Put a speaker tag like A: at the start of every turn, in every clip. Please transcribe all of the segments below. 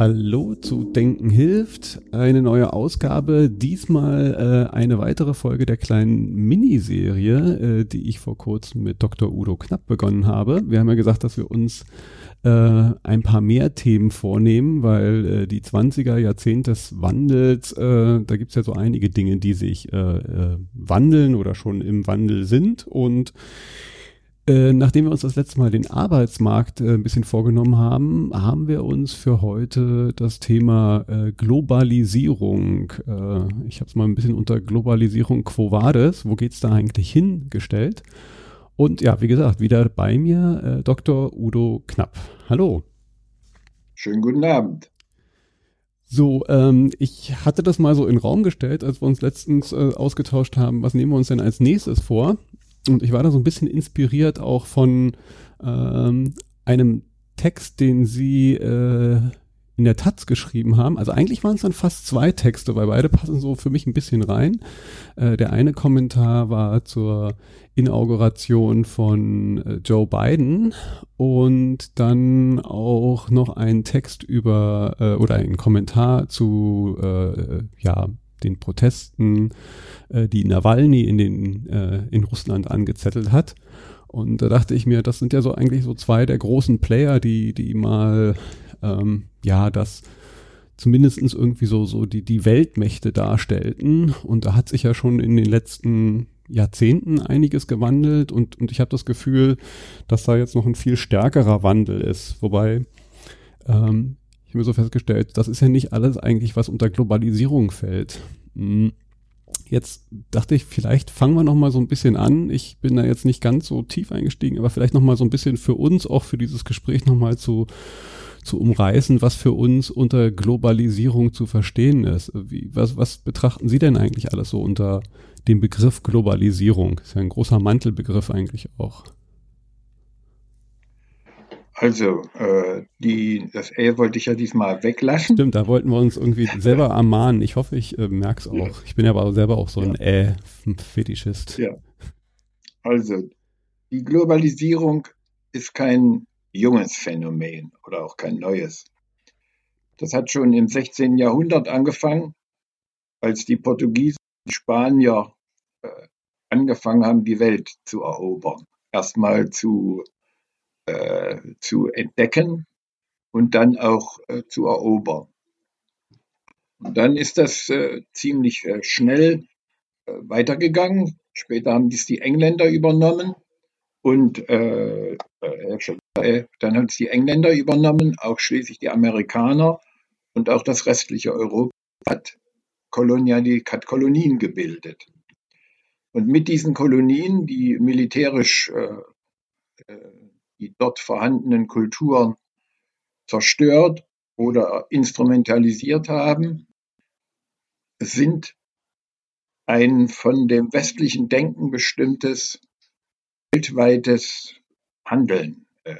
A: Hallo zu Denken hilft, eine neue Ausgabe, diesmal äh, eine weitere Folge der kleinen Miniserie, äh, die ich vor kurzem mit Dr. Udo Knapp begonnen habe. Wir haben ja gesagt, dass wir uns äh, ein paar mehr Themen vornehmen, weil äh, die 20er Jahrzehnt des Wandels, äh, da gibt's ja so einige Dinge, die sich äh, äh, wandeln oder schon im Wandel sind und äh, nachdem wir uns das letzte Mal den Arbeitsmarkt äh, ein bisschen vorgenommen haben, haben wir uns für heute das Thema äh, Globalisierung, äh, ich habe es mal ein bisschen unter Globalisierung Quo Vadis, wo geht's da eigentlich hingestellt? Und ja, wie gesagt, wieder bei mir äh, Dr. Udo Knapp. Hallo.
B: Schönen guten Abend.
A: So, ähm, ich hatte das mal so in den Raum gestellt, als wir uns letztens äh, ausgetauscht haben, was nehmen wir uns denn als nächstes vor? Und ich war da so ein bisschen inspiriert auch von ähm, einem Text, den sie äh, in der Taz geschrieben haben. Also eigentlich waren es dann fast zwei Texte, weil beide passen so für mich ein bisschen rein. Äh, der eine Kommentar war zur Inauguration von äh, Joe Biden und dann auch noch ein Text über äh, oder ein Kommentar zu äh, ja den Protesten, äh, die Nawalny in, den, äh, in Russland angezettelt hat. Und da dachte ich mir, das sind ja so eigentlich so zwei der großen Player, die, die mal, ähm, ja, das zumindestens irgendwie so, so die, die Weltmächte darstellten. Und da hat sich ja schon in den letzten Jahrzehnten einiges gewandelt und, und ich habe das Gefühl, dass da jetzt noch ein viel stärkerer Wandel ist. Wobei ähm, ich habe mir so festgestellt, das ist ja nicht alles eigentlich, was unter Globalisierung fällt. Hm. Jetzt dachte ich, vielleicht fangen wir noch mal so ein bisschen an. Ich bin da jetzt nicht ganz so tief eingestiegen, aber vielleicht noch mal so ein bisschen für uns, auch für dieses Gespräch noch mal zu, zu umreißen, was für uns unter Globalisierung zu verstehen ist. Wie, was, was betrachten Sie denn eigentlich alles so unter dem Begriff Globalisierung? Ist ja ein großer Mantelbegriff eigentlich auch.
B: Also, äh, die, das L wollte ich ja diesmal weglassen.
A: Stimmt, da wollten wir uns irgendwie selber ermahnen. Ich hoffe, ich äh, merke es auch. Ja. Ich bin ja aber selber auch so ein ja. Äh-Fetischist.
B: Ja. Also, die Globalisierung ist kein junges Phänomen oder auch kein neues. Das hat schon im 16. Jahrhundert angefangen, als die Portugiesen, die Spanier äh, angefangen haben, die Welt zu erobern. Erstmal zu zu entdecken und dann auch äh, zu erobern. Und dann ist das äh, ziemlich äh, schnell äh, weitergegangen. Später haben dies die Engländer übernommen und äh, dann haben es die Engländer übernommen, auch schließlich die Amerikaner und auch das restliche Europa hat, Kolonial, hat Kolonien gebildet. Und mit diesen Kolonien, die militärisch äh, die dort vorhandenen Kulturen zerstört oder instrumentalisiert haben, sind ein von dem westlichen Denken bestimmtes weltweites Handeln. Äh,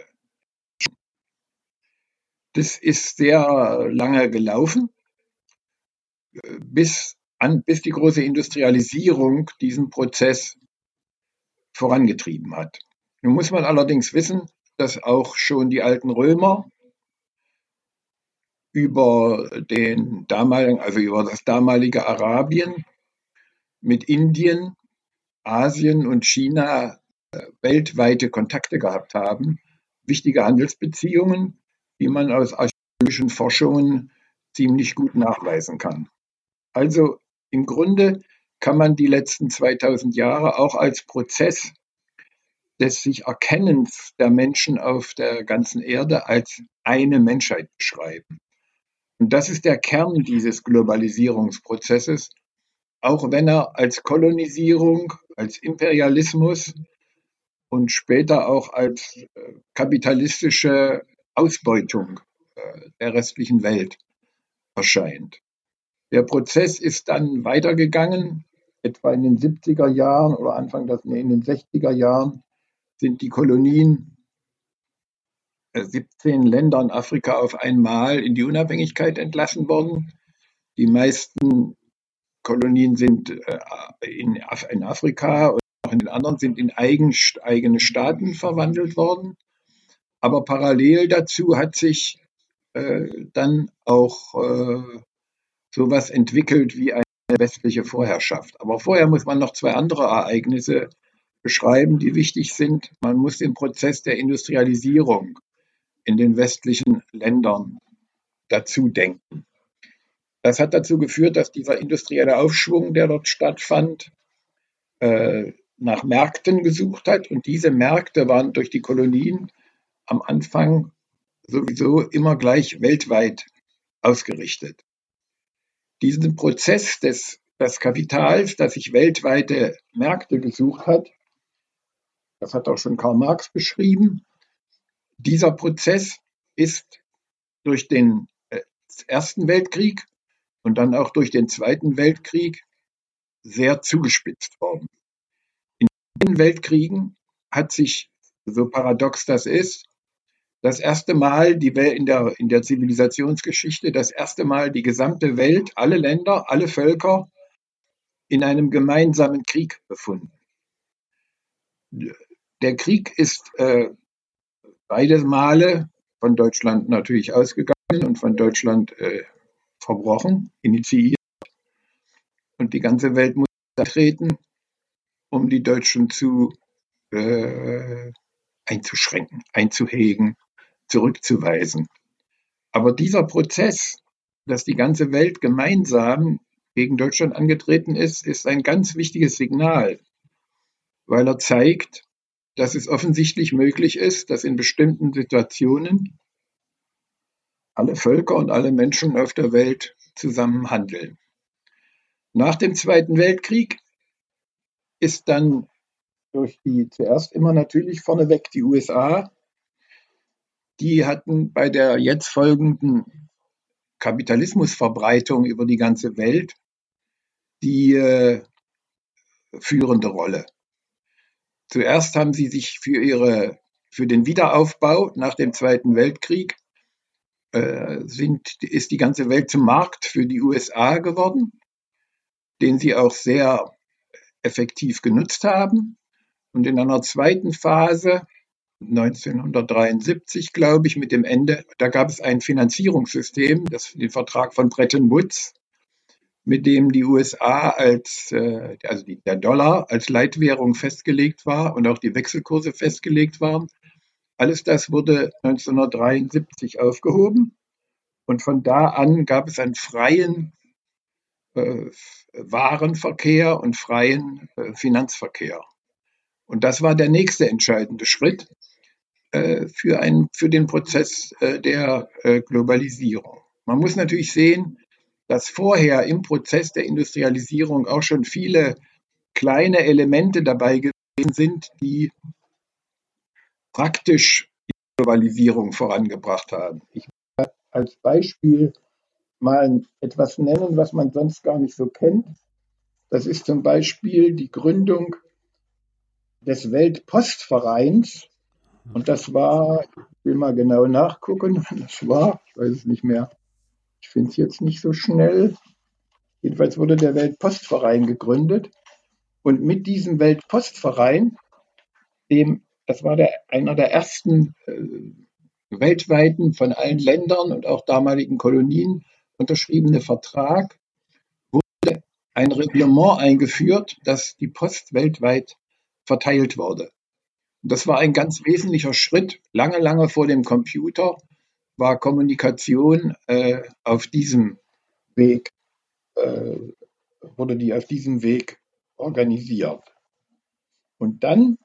B: das ist sehr lange gelaufen, bis, an, bis die große Industrialisierung diesen Prozess vorangetrieben hat. Nun muss man allerdings wissen, dass auch schon die alten Römer über den damaligen, also über das damalige Arabien mit Indien, Asien und China äh, weltweite Kontakte gehabt haben, wichtige Handelsbeziehungen, die man aus archäologischen Forschungen ziemlich gut nachweisen kann. Also im Grunde kann man die letzten 2000 Jahre auch als Prozess des sich Erkennens der Menschen auf der ganzen Erde als eine Menschheit beschreiben. Und das ist der Kern dieses Globalisierungsprozesses, auch wenn er als Kolonisierung, als Imperialismus und später auch als äh, kapitalistische Ausbeutung äh, der restlichen Welt erscheint. Der Prozess ist dann weitergegangen, etwa in den 70er Jahren oder Anfang des, nee, in den 60er Jahren sind die Kolonien 17 äh, Länder in Afrika auf einmal in die Unabhängigkeit entlassen worden. Die meisten Kolonien sind in, Afrika und auch in den anderen sind in eigene Staaten verwandelt worden. Aber parallel dazu hat sich äh, dann auch äh, sowas entwickelt wie eine westliche Vorherrschaft. Aber vorher muss man noch zwei andere Ereignisse beschreiben, die wichtig sind. Man muss den Prozess der Industrialisierung in den westlichen Ländern dazu denken. Das hat dazu geführt, dass dieser industrielle Aufschwung, der dort stattfand, äh, nach Märkten gesucht hat. Und diese Märkte waren durch die Kolonien am Anfang sowieso immer gleich weltweit ausgerichtet. Diesen Prozess des, des Kapitals, das sich weltweite Märkte gesucht hat, das hat auch schon Karl Marx beschrieben, dieser Prozess ist durch den äh, Ersten Weltkrieg und dann auch durch den Zweiten Weltkrieg sehr zugespitzt worden. In den Weltkriegen hat sich, so paradox das ist, das erste Mal die Welt in der, in der Zivilisationsgeschichte, das erste Mal die gesamte Welt, alle Länder, alle Völker in einem gemeinsamen Krieg befunden. Der Krieg ist äh, beide Male von Deutschland natürlich ausgegangen und von Deutschland äh, verbrochen, initiiert. Und die ganze Welt muss treten, um die Deutschen zu äh, einzuschränken, einzuhegen, zurückzuweisen. Aber dieser Prozess, dass die ganze Welt gemeinsam gegen Deutschland angetreten ist, ist ein ganz wichtiges Signal, weil er zeigt, dass es offensichtlich möglich ist, dass in bestimmten Situationen alle Völker und alle Menschen auf der Welt zusammen handeln. Nach dem Zweiten Weltkrieg ist dann durch die zuerst immer natürlich vorneweg die USA die hatten bei der jetzt folgenden Kapitalismusverbreitung über die ganze Welt die äh, führende Rolle. Zuerst haben sie sich für ihre für den Wiederaufbau nach dem Zweiten Weltkrieg äh, sind, ist die ganze Welt zum Markt für die USA geworden, den sie auch sehr effektiv genutzt haben. Und in einer zweiten Phase 1973, glaube ich, mit dem Ende, da gab es ein Finanzierungssystem, das, den Vertrag von Bretton Woods, mit dem die USA als, äh, also der Dollar als Leitwährung festgelegt war und auch die Wechselkurse festgelegt waren. Alles das wurde 1973 aufgehoben und von da an gab es einen freien äh, Warenverkehr und freien äh, Finanzverkehr. Und das war der nächste entscheidende Schritt. Äh, für, einen, für den Prozess äh, der Globalisierung. Man muss natürlich sehen, dass vorher im Prozess der Industrialisierung auch schon viele kleine Elemente dabei gewesen sind, die praktisch die Globalisierung vorangebracht haben. Ich will als Beispiel mal etwas nennen, was man sonst gar nicht so kennt. Das ist zum Beispiel die Gründung des Weltpostvereins und das war, ich will mal genau nachgucken, das war, ich weiß es nicht mehr, ich finde es jetzt nicht so schnell. Jedenfalls wurde der Weltpostverein gegründet. Und mit diesem Weltpostverein, dem, das war der, einer der ersten äh, weltweiten von allen Ländern und auch damaligen Kolonien unterschriebene Vertrag, wurde ein Reglement eingeführt, dass die Post weltweit verteilt wurde. Das war ein ganz wesentlicher Schritt. Lange, lange vor dem Computer war Kommunikation äh, auf diesem Weg, äh, wurde die auf diesem Weg organisiert. Und dann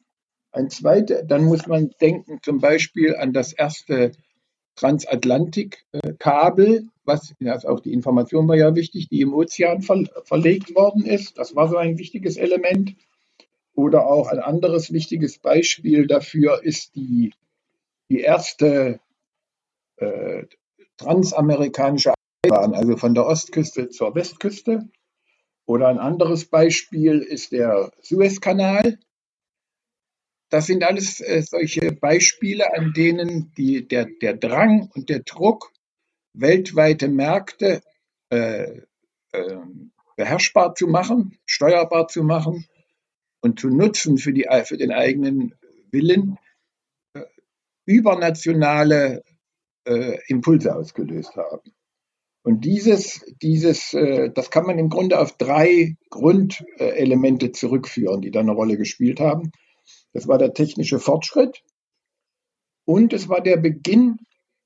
B: ein zweiter, dann muss man denken zum Beispiel an das erste Transatlantikkabel, was also auch die Information war ja wichtig, die im Ozean ver verlegt worden ist. Das war so ein wichtiges Element. Oder auch ein anderes wichtiges Beispiel dafür ist die, die erste äh, transamerikanische Eisenbahn, also von der Ostküste zur Westküste. Oder ein anderes Beispiel ist der Suezkanal. Das sind alles äh, solche Beispiele, an denen die, der, der Drang und der Druck, weltweite Märkte äh, äh, beherrschbar zu machen, steuerbar zu machen und zu nutzen für, die, für den eigenen Willen, äh, übernationale äh, Impulse ausgelöst haben. Und dieses, dieses, äh, das kann man im Grunde auf drei Grundelemente zurückführen, die da eine Rolle gespielt haben. Das war der technische Fortschritt und es war der Beginn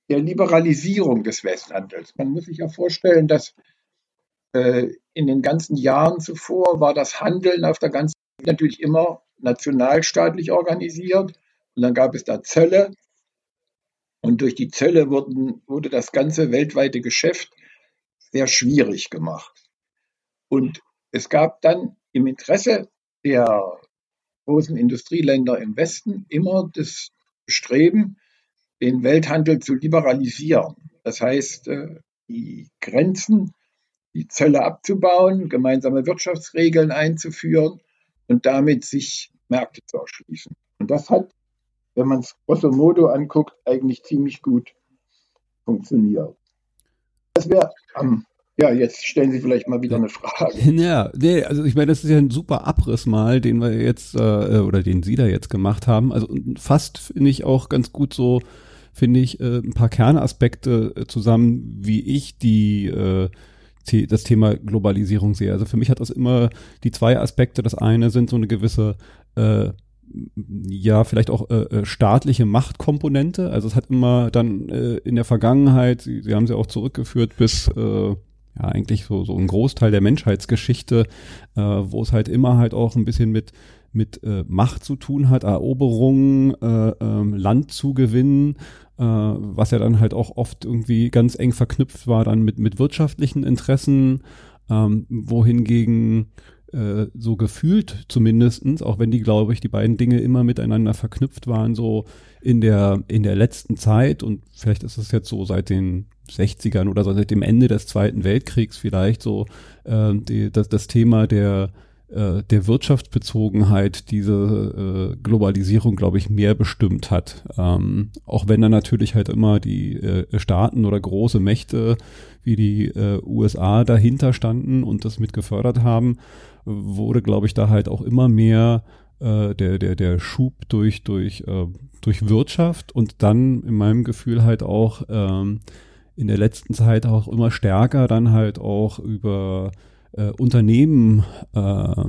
B: der Liberalisierung des Westhandels. Man muss sich ja vorstellen, dass äh, in den ganzen Jahren zuvor war das Handeln auf der ganzen Welt natürlich immer nationalstaatlich organisiert. Und dann gab es da Zölle. Und durch die Zölle wurden, wurde das ganze weltweite Geschäft sehr schwierig gemacht. Und es gab dann im Interesse der großen Industrieländer im Westen immer das Bestreben, den Welthandel zu liberalisieren. Das heißt, äh, die Grenzen, die Zölle abzubauen, gemeinsame Wirtschaftsregeln einzuführen und damit sich Märkte zu erschließen. Und das hat, wenn man es grosso modo anguckt, eigentlich ziemlich gut funktioniert. Das wäre am ja, jetzt stellen Sie vielleicht mal wieder eine Frage.
A: Ja, nee, also ich meine, das ist ja ein super Abriss mal, den wir jetzt äh, oder den Sie da jetzt gemacht haben. Also fast finde ich auch ganz gut so, finde ich äh, ein paar Kernaspekte äh, zusammen, wie ich die äh, das Thema Globalisierung sehe. Also für mich hat das immer die zwei Aspekte. Das eine sind so eine gewisse äh, ja, vielleicht auch äh, äh staatliche Machtkomponente. Also es hat immer dann äh, in der Vergangenheit, Sie, Sie haben sie auch zurückgeführt bis äh, ja eigentlich so, so ein Großteil der Menschheitsgeschichte, äh, wo es halt immer halt auch ein bisschen mit mit äh, Macht zu tun hat, Eroberungen, äh, äh, Land zu gewinnen, äh, was ja dann halt auch oft irgendwie ganz eng verknüpft war dann mit mit wirtschaftlichen Interessen, ähm, wohingegen äh, so gefühlt zumindestens, auch wenn die, glaube ich, die beiden Dinge immer miteinander verknüpft waren, so in der, in der letzten Zeit und vielleicht ist es jetzt so seit den 60ern oder so, seit dem Ende des Zweiten Weltkriegs vielleicht so äh, die, das, das Thema der äh, der Wirtschaftsbezogenheit diese äh, Globalisierung, glaube ich, mehr bestimmt hat. Ähm, auch wenn dann natürlich halt immer die äh, Staaten oder große Mächte wie die äh, USA dahinter standen und das mit gefördert haben, wurde, glaube ich, da halt auch immer mehr äh, der, der, der Schub durch, durch, äh, durch Wirtschaft und dann in meinem Gefühl halt auch ähm, in der letzten Zeit auch immer stärker dann halt auch über äh, Unternehmen äh,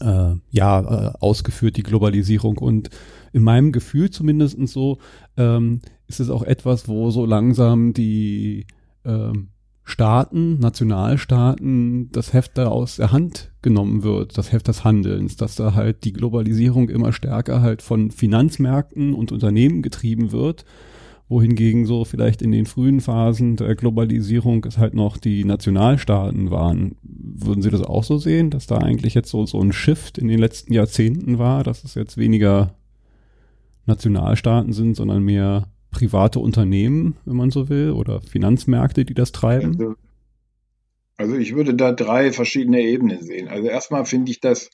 A: äh, ja äh, ausgeführt, die Globalisierung. Und in meinem Gefühl zumindest so ähm, ist es auch etwas, wo so langsam die ähm, Staaten, Nationalstaaten, das Heft da aus der Hand genommen wird, das Heft des Handelns, dass da halt die Globalisierung immer stärker halt von Finanzmärkten und Unternehmen getrieben wird wohingegen so vielleicht in den frühen Phasen der Globalisierung es halt noch die Nationalstaaten waren. Würden Sie das auch so sehen, dass da eigentlich jetzt so, so ein Shift in den letzten Jahrzehnten war, dass es jetzt weniger Nationalstaaten sind, sondern mehr private Unternehmen, wenn man so will, oder Finanzmärkte, die das treiben?
B: Also, also ich würde da drei verschiedene Ebenen sehen. Also erstmal finde ich das,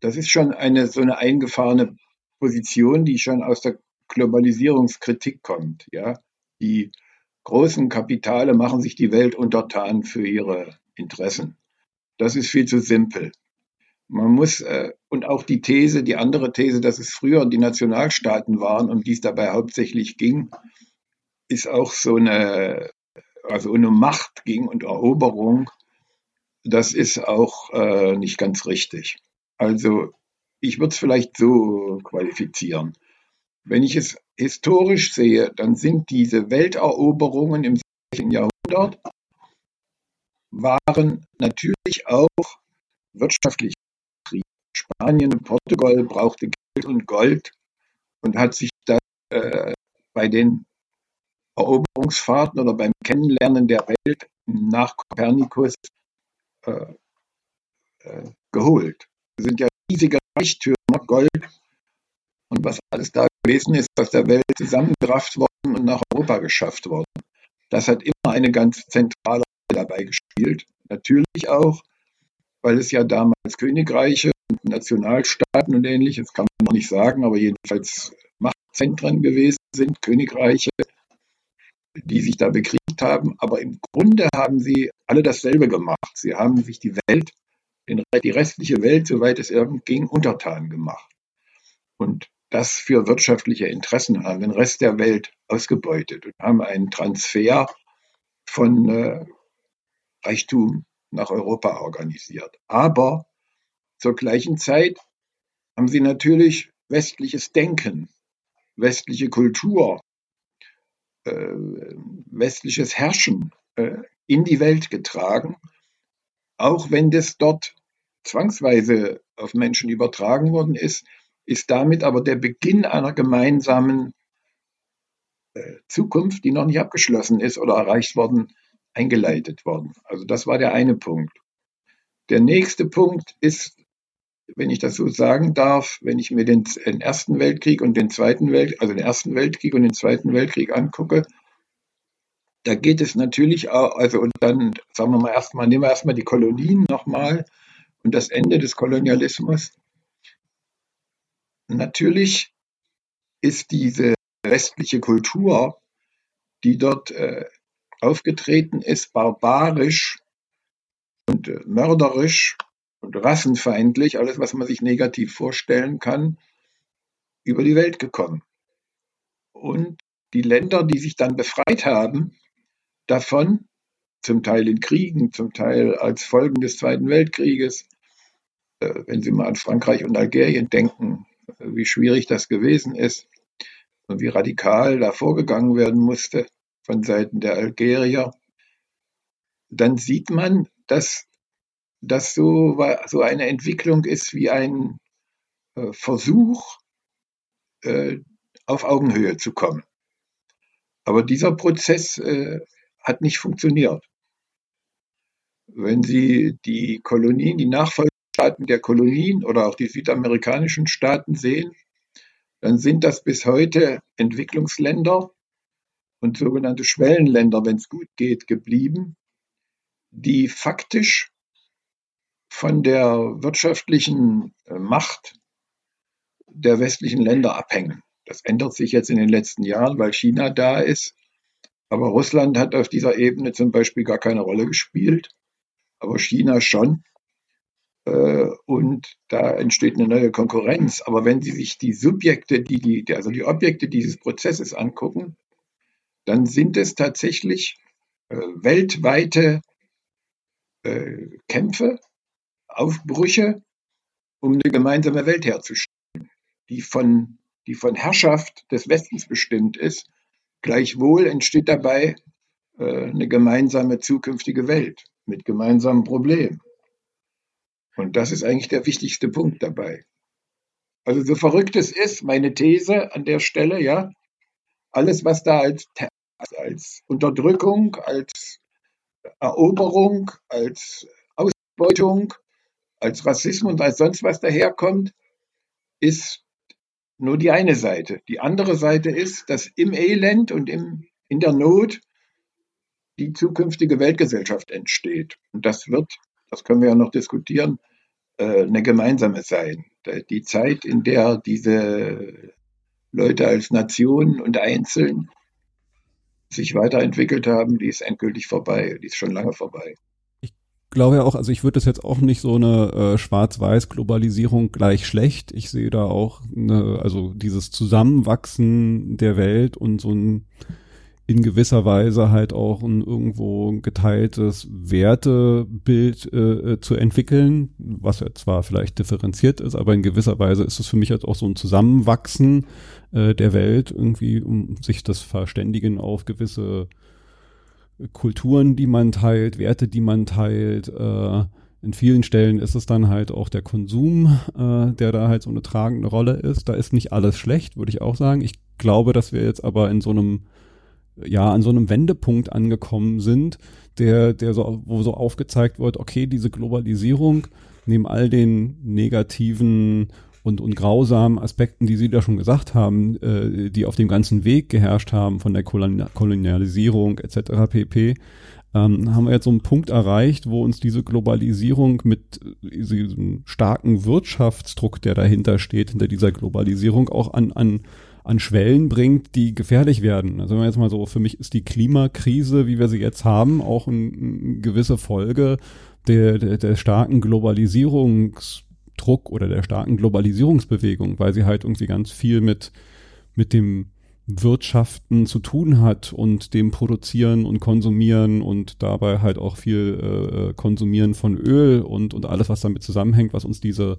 B: das ist schon eine so eine eingefahrene Position, die schon aus der Globalisierungskritik kommt. Ja? Die großen Kapitale machen sich die Welt untertan für ihre Interessen. Das ist viel zu simpel. Man muss, äh, und auch die These, die andere These, dass es früher die Nationalstaaten waren, um die es dabei hauptsächlich ging, ist auch so eine, also eine Macht ging und Eroberung. Das ist auch äh, nicht ganz richtig. Also ich würde es vielleicht so qualifizieren. Wenn ich es historisch sehe, dann sind diese Welteroberungen im 16. Jahrhundert waren natürlich auch wirtschaftlich Spanien und Portugal brauchte Geld und Gold und hat sich das äh, bei den Eroberungsfahrten oder beim Kennenlernen der Welt nach Kopernikus äh, äh, geholt. Es sind ja riesige Reichtümer, Gold und was alles da gewesen ist, aus der Welt zusammengerafft worden und nach Europa geschafft worden. Das hat immer eine ganz zentrale Rolle dabei gespielt. Natürlich auch, weil es ja damals Königreiche und Nationalstaaten und ähnliches, kann man noch nicht sagen, aber jedenfalls Machtzentren gewesen sind, Königreiche, die sich da bekriegt haben. Aber im Grunde haben sie alle dasselbe gemacht. Sie haben sich die Welt, die restliche Welt, soweit es irgend ging, untertan gemacht. Und das für wirtschaftliche Interessen haben den Rest der Welt ausgebeutet und haben einen Transfer von äh, Reichtum nach Europa organisiert. Aber zur gleichen Zeit haben sie natürlich westliches Denken, westliche Kultur, äh, westliches Herrschen äh, in die Welt getragen, auch wenn das dort zwangsweise auf Menschen übertragen worden ist, ist damit aber der Beginn einer gemeinsamen äh, Zukunft, die noch nicht abgeschlossen ist oder erreicht worden, eingeleitet worden. Also das war der eine Punkt. Der nächste Punkt ist, wenn ich das so sagen darf, wenn ich mir den, den Ersten Weltkrieg und den Zweiten Weltkrieg, also den Ersten Weltkrieg und den Zweiten Weltkrieg angucke, da geht es natürlich auch, also und dann sagen wir mal erstmal, nehmen wir erstmal die Kolonien nochmal und das Ende des Kolonialismus. Natürlich ist diese westliche Kultur, die dort äh, aufgetreten ist, barbarisch und äh, mörderisch und rassenfeindlich, alles, was man sich negativ vorstellen kann, über die Welt gekommen. Und die Länder, die sich dann befreit haben, davon, zum Teil in Kriegen, zum Teil als Folgen des Zweiten Weltkrieges, äh, wenn Sie mal an Frankreich und Algerien denken, wie schwierig das gewesen ist und wie radikal da vorgegangen werden musste von Seiten der Algerier, dann sieht man, dass das so, so eine Entwicklung ist wie ein äh, Versuch, äh, auf Augenhöhe zu kommen. Aber dieser Prozess äh, hat nicht funktioniert. Wenn Sie die Kolonien, die Nachfolge Staaten der Kolonien oder auch die südamerikanischen Staaten sehen, dann sind das bis heute Entwicklungsländer und sogenannte Schwellenländer, wenn es gut geht, geblieben, die faktisch von der wirtschaftlichen äh, Macht der westlichen Länder abhängen. Das ändert sich jetzt in den letzten Jahren, weil China da ist. Aber Russland hat auf dieser Ebene zum Beispiel gar keine Rolle gespielt, aber China schon. Äh, und da entsteht eine neue Konkurrenz. Aber wenn Sie sich die Subjekte, die, die, also die Objekte dieses Prozesses angucken, dann sind es tatsächlich äh, weltweite äh, Kämpfe, Aufbrüche, um eine gemeinsame Welt herzustellen, die von, die von Herrschaft des Westens bestimmt ist. Gleichwohl entsteht dabei äh, eine gemeinsame zukünftige Welt mit gemeinsamen Problemen. Und das ist eigentlich der wichtigste Punkt dabei. Also so verrückt es ist, meine These an der Stelle, ja, alles, was da als, als Unterdrückung, als Eroberung, als Ausbeutung, als Rassismus und als sonst was daherkommt, ist nur die eine Seite. Die andere Seite ist, dass im Elend und im, in der Not die zukünftige Weltgesellschaft entsteht. Und das wird das können wir ja noch diskutieren, äh, eine gemeinsame sein. Die Zeit, in der diese Leute als Nation und einzeln sich weiterentwickelt haben, die ist endgültig vorbei. Die ist schon lange vorbei.
A: Ich glaube ja auch, also ich würde das jetzt auch nicht so eine äh, Schwarz-Weiß-Globalisierung gleich schlecht. Ich sehe da auch eine, also dieses Zusammenwachsen der Welt und so ein in gewisser Weise halt auch ein irgendwo geteiltes Wertebild äh, äh, zu entwickeln, was ja zwar vielleicht differenziert ist, aber in gewisser Weise ist es für mich halt auch so ein Zusammenwachsen äh, der Welt irgendwie, um sich das Verständigen auf gewisse Kulturen, die man teilt, Werte, die man teilt. Äh, in vielen Stellen ist es dann halt auch der Konsum, äh, der da halt so eine tragende Rolle ist. Da ist nicht alles schlecht, würde ich auch sagen. Ich glaube, dass wir jetzt aber in so einem ja an so einem Wendepunkt angekommen sind, der, der so, wo so aufgezeigt wird, okay, diese Globalisierung neben all den negativen und, und grausamen Aspekten, die Sie da schon gesagt haben, äh, die auf dem ganzen Weg geherrscht haben, von der Kolonialisierung etc. pp., ähm, haben wir jetzt so einen Punkt erreicht, wo uns diese Globalisierung mit diesem starken Wirtschaftsdruck, der dahinter steht, hinter dieser Globalisierung auch an, an, an Schwellen bringt, die gefährlich werden. Also wenn man jetzt mal so, für mich ist die Klimakrise, wie wir sie jetzt haben, auch eine ein gewisse Folge der, der, der starken Globalisierungsdruck oder der starken Globalisierungsbewegung, weil sie halt irgendwie ganz viel mit, mit dem Wirtschaften zu tun hat und dem Produzieren und Konsumieren und dabei halt auch viel äh, Konsumieren von Öl und, und alles, was damit zusammenhängt, was uns diese,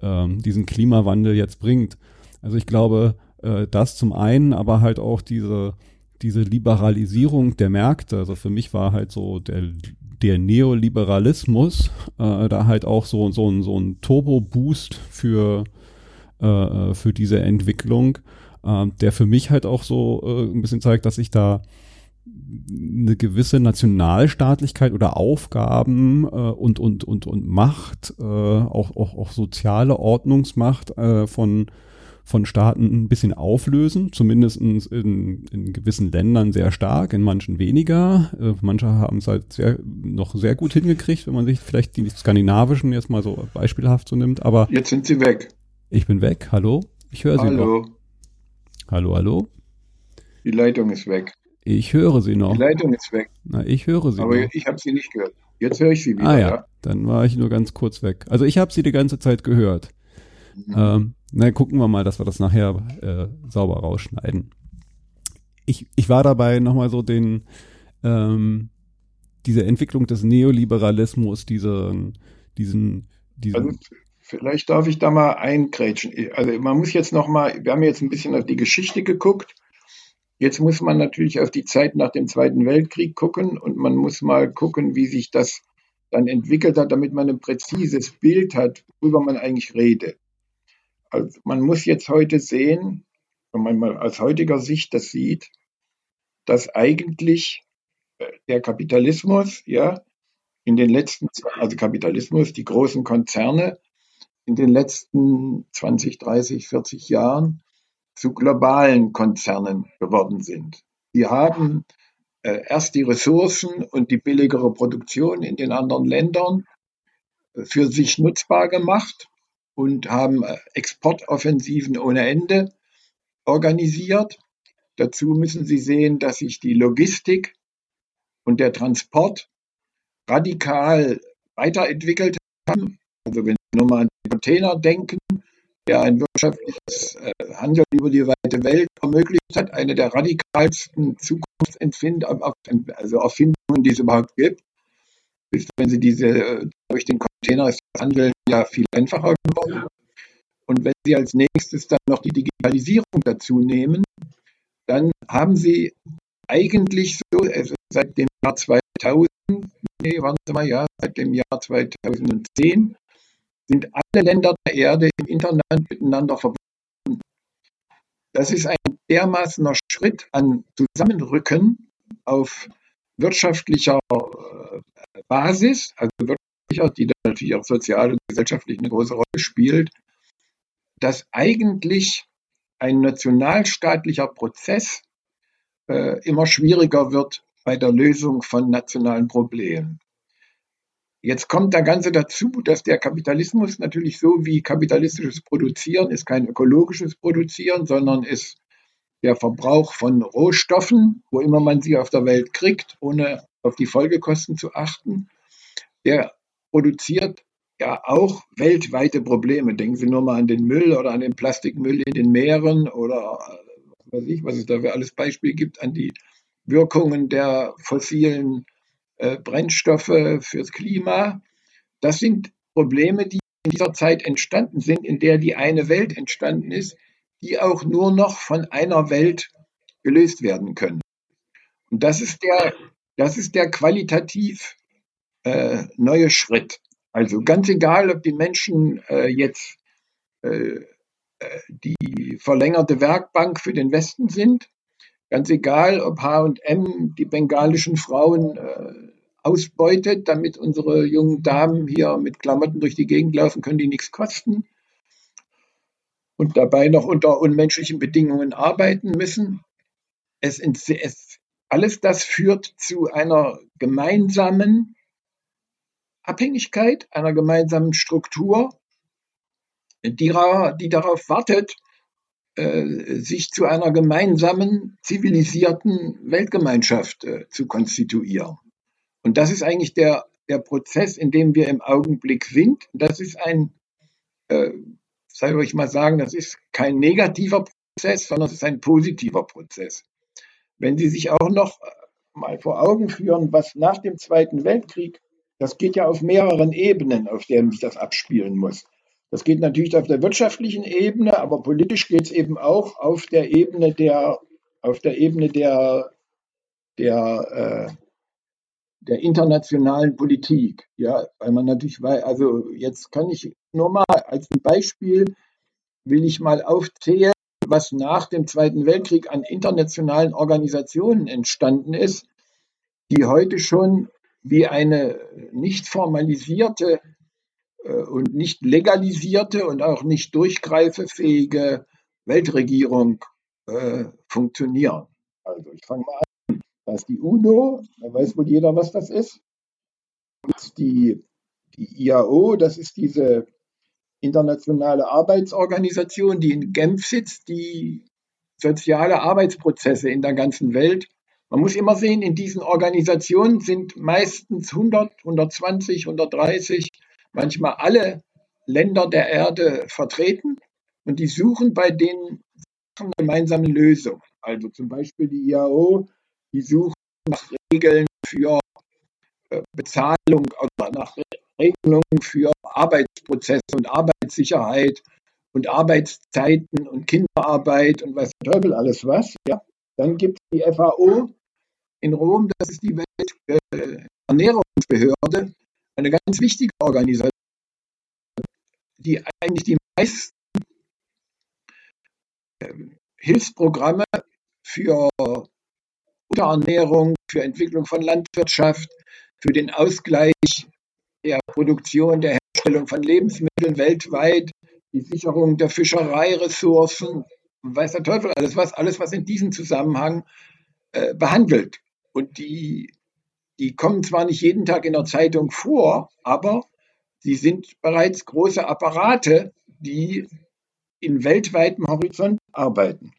A: ähm, diesen Klimawandel jetzt bringt. Also ich glaube, äh, das zum einen, aber halt auch diese, diese Liberalisierung der Märkte. Also für mich war halt so der, der Neoliberalismus äh, da halt auch so, so, ein, so ein Turbo-Boost für, äh, für diese Entwicklung ähm, der für mich halt auch so äh, ein bisschen zeigt, dass ich da eine gewisse Nationalstaatlichkeit oder Aufgaben äh, und und und und Macht, äh, auch, auch auch soziale Ordnungsmacht äh, von von Staaten ein bisschen auflösen, zumindest in, in gewissen Ländern sehr stark, in manchen weniger. Äh, manche haben es halt sehr, noch sehr gut hingekriegt, wenn man sich vielleicht die skandinavischen jetzt mal so beispielhaft so nimmt. Aber
B: jetzt sind sie weg.
A: Ich bin weg. Hallo, ich höre Sie.
B: Hallo.
A: Noch. Hallo, hallo?
B: Die Leitung ist weg.
A: Ich höre Sie noch.
B: Die Leitung ist weg.
A: Na, ich höre Sie
B: Aber
A: noch.
B: ich habe Sie nicht gehört. Jetzt höre ich Sie wieder.
A: Ah ja, ja. dann war ich nur ganz kurz weg. Also ich habe Sie die ganze Zeit gehört. Mhm. Ähm, na, gucken wir mal, dass wir das nachher äh, sauber rausschneiden. Ich, ich war dabei nochmal so den, ähm, diese Entwicklung des Neoliberalismus, diesen, diesen, diesen
B: also Vielleicht darf ich da mal eingrätschen. Also man muss jetzt noch mal, wir haben jetzt ein bisschen auf die Geschichte geguckt. Jetzt muss man natürlich auf die Zeit nach dem Zweiten Weltkrieg gucken und man muss mal gucken, wie sich das dann entwickelt hat, damit man ein präzises Bild hat, worüber man eigentlich redet. Also man muss jetzt heute sehen, wenn man mal aus heutiger Sicht das sieht, dass eigentlich äh, der Kapitalismus, ja, in den letzten, also Kapitalismus, die großen Konzerne in den letzten 20, 30, 40 Jahren zu globalen Konzernen geworden sind. Die haben äh, erst die Ressourcen und die billigere Produktion in den anderen Ländern äh, für sich nutzbar gemacht und haben äh, Exportoffensiven ohne Ende organisiert. Dazu müssen Sie sehen, dass sich die Logistik und der Transport radikal weiterentwickelt haben. Also wenn Sie nur mal an Container denken, der ein wirtschaftliches äh, Handeln über die weite Welt ermöglicht hat, eine der radikalsten Zukunftsempfindungen, also Erfindungen, die es überhaupt gibt. Ist, wenn Sie diese, durch den Container ist das Handeln ja viel einfacher geworden. Und wenn Sie als nächstes dann noch die Digitalisierung dazu nehmen, dann haben Sie eigentlich so, also seit dem Jahr 2000, nee, warten Sie mal, ja, seit dem Jahr 2010 sind alle Länder der Erde im Internet miteinander verbunden. Das ist ein dermaßener Schritt an Zusammenrücken auf wirtschaftlicher äh, Basis, also wirtschaftlicher, die dann natürlich auch sozial und gesellschaftlich eine große Rolle spielt, dass eigentlich ein nationalstaatlicher Prozess äh, immer schwieriger wird bei der Lösung von nationalen Problemen. Jetzt kommt der Ganze dazu, dass der Kapitalismus natürlich so wie kapitalistisches Produzieren ist kein ökologisches Produzieren, sondern ist der Verbrauch von Rohstoffen, wo immer man sie auf der Welt kriegt, ohne auf die Folgekosten zu achten. Der produziert ja auch weltweite Probleme. Denken Sie nur mal an den Müll oder an den Plastikmüll in den Meeren oder was weiß ich, was es da für alles Beispiel gibt, an die Wirkungen der fossilen äh, Brennstoffe fürs Klima. Das sind Probleme, die in dieser Zeit entstanden sind, in der die eine Welt entstanden ist, die auch nur noch von einer Welt gelöst werden können. Und das ist der, das ist der qualitativ äh, neue Schritt. Also ganz egal, ob die Menschen äh, jetzt äh, äh die verlängerte Werkbank für den Westen sind Ganz egal, ob H&M die bengalischen Frauen äh, ausbeutet, damit unsere jungen Damen hier mit Klamotten durch die Gegend laufen können, die nichts kosten und dabei noch unter unmenschlichen Bedingungen arbeiten müssen. Es, es, alles das führt zu einer gemeinsamen Abhängigkeit, einer gemeinsamen Struktur, die, die darauf wartet, äh, sich zu einer gemeinsamen, zivilisierten Weltgemeinschaft äh, zu konstituieren. Und das ist eigentlich der, der Prozess, in dem wir im Augenblick sind. Das ist ein, äh, soll ich mal sagen, das ist kein negativer Prozess, sondern es ist ein positiver Prozess. Wenn Sie sich auch noch äh, mal vor Augen führen, was nach dem Zweiten Weltkrieg, das geht ja auf mehreren Ebenen, auf denen sich das abspielen muss. Das geht natürlich auf der wirtschaftlichen Ebene, aber politisch geht es eben auch auf der Ebene der, auf der Ebene der, der, äh, der internationalen Politik. Ja, weil man natürlich weiß, also jetzt kann ich nur mal als ein Beispiel will ich mal aufzählen, was nach dem Zweiten Weltkrieg an internationalen Organisationen entstanden ist, die heute schon wie eine nicht formalisierte äh, und nicht legalisierte und auch nicht durchgreifefähige Weltregierung äh, funktionieren. Also ich fange mal an. Da die UNO, da weiß wohl jeder, was das ist. Und die, die IAO, das ist diese internationale Arbeitsorganisation, die in Genf sitzt, die soziale Arbeitsprozesse in der ganzen Welt. Man muss immer sehen, in diesen Organisationen sind meistens 100, 120, 130 manchmal alle Länder der Erde vertreten und die suchen bei den gemeinsame Lösungen. Also zum Beispiel die IAO, die suchen nach Regeln für äh, Bezahlung oder nach Regelungen für Arbeitsprozesse und Arbeitssicherheit und Arbeitszeiten und Kinderarbeit und was der Teufel alles was. Ja. Dann gibt es die FAO in Rom, das ist die Welternährungsbehörde, äh, eine ganz wichtige Organisation, die eigentlich die meisten ähm, Hilfsprogramme für Unterernährung, für Entwicklung von Landwirtschaft, für den Ausgleich der Produktion, der Herstellung von Lebensmitteln weltweit, die Sicherung der Fischereiressourcen, weiß der Teufel alles was, alles was in diesem Zusammenhang äh, behandelt. Und die die kommen zwar nicht jeden Tag in der Zeitung vor, aber sie sind bereits große Apparate, die in weltweitem Horizont arbeiten.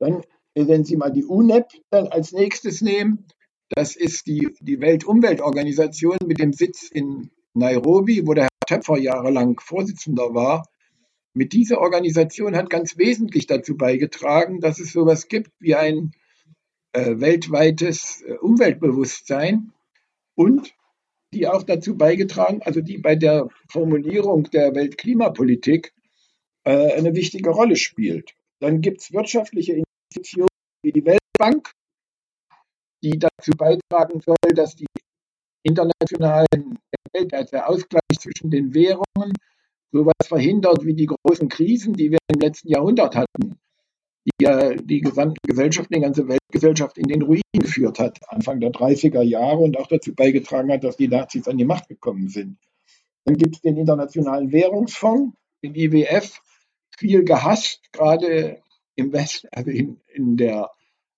B: Dann, wenn Sie mal die UNEP dann als nächstes nehmen, das ist die, die Weltumweltorganisation mit dem Sitz in Nairobi, wo der Herr Töpfer jahrelang Vorsitzender war. Mit dieser Organisation hat ganz wesentlich dazu beigetragen, dass es sowas gibt wie ein äh, weltweites äh, Umweltbewusstsein und die auch dazu beigetragen, also die bei der Formulierung der Weltklimapolitik äh, eine wichtige Rolle spielt. Dann gibt es wirtschaftliche Institutionen wie die Weltbank, die dazu beitragen soll, dass die internationalen Geld, also der Ausgleich zwischen den Währungen, sowas verhindert wie die großen Krisen, die wir im letzten Jahrhundert hatten die ja die gesamte Gesellschaft, die ganze Weltgesellschaft in den Ruin geführt hat, Anfang der 30er Jahre und auch dazu beigetragen hat, dass die Nazis an die Macht gekommen sind. Dann gibt es den Internationalen Währungsfonds, den IWF, viel gehasst, gerade im West, also in, in der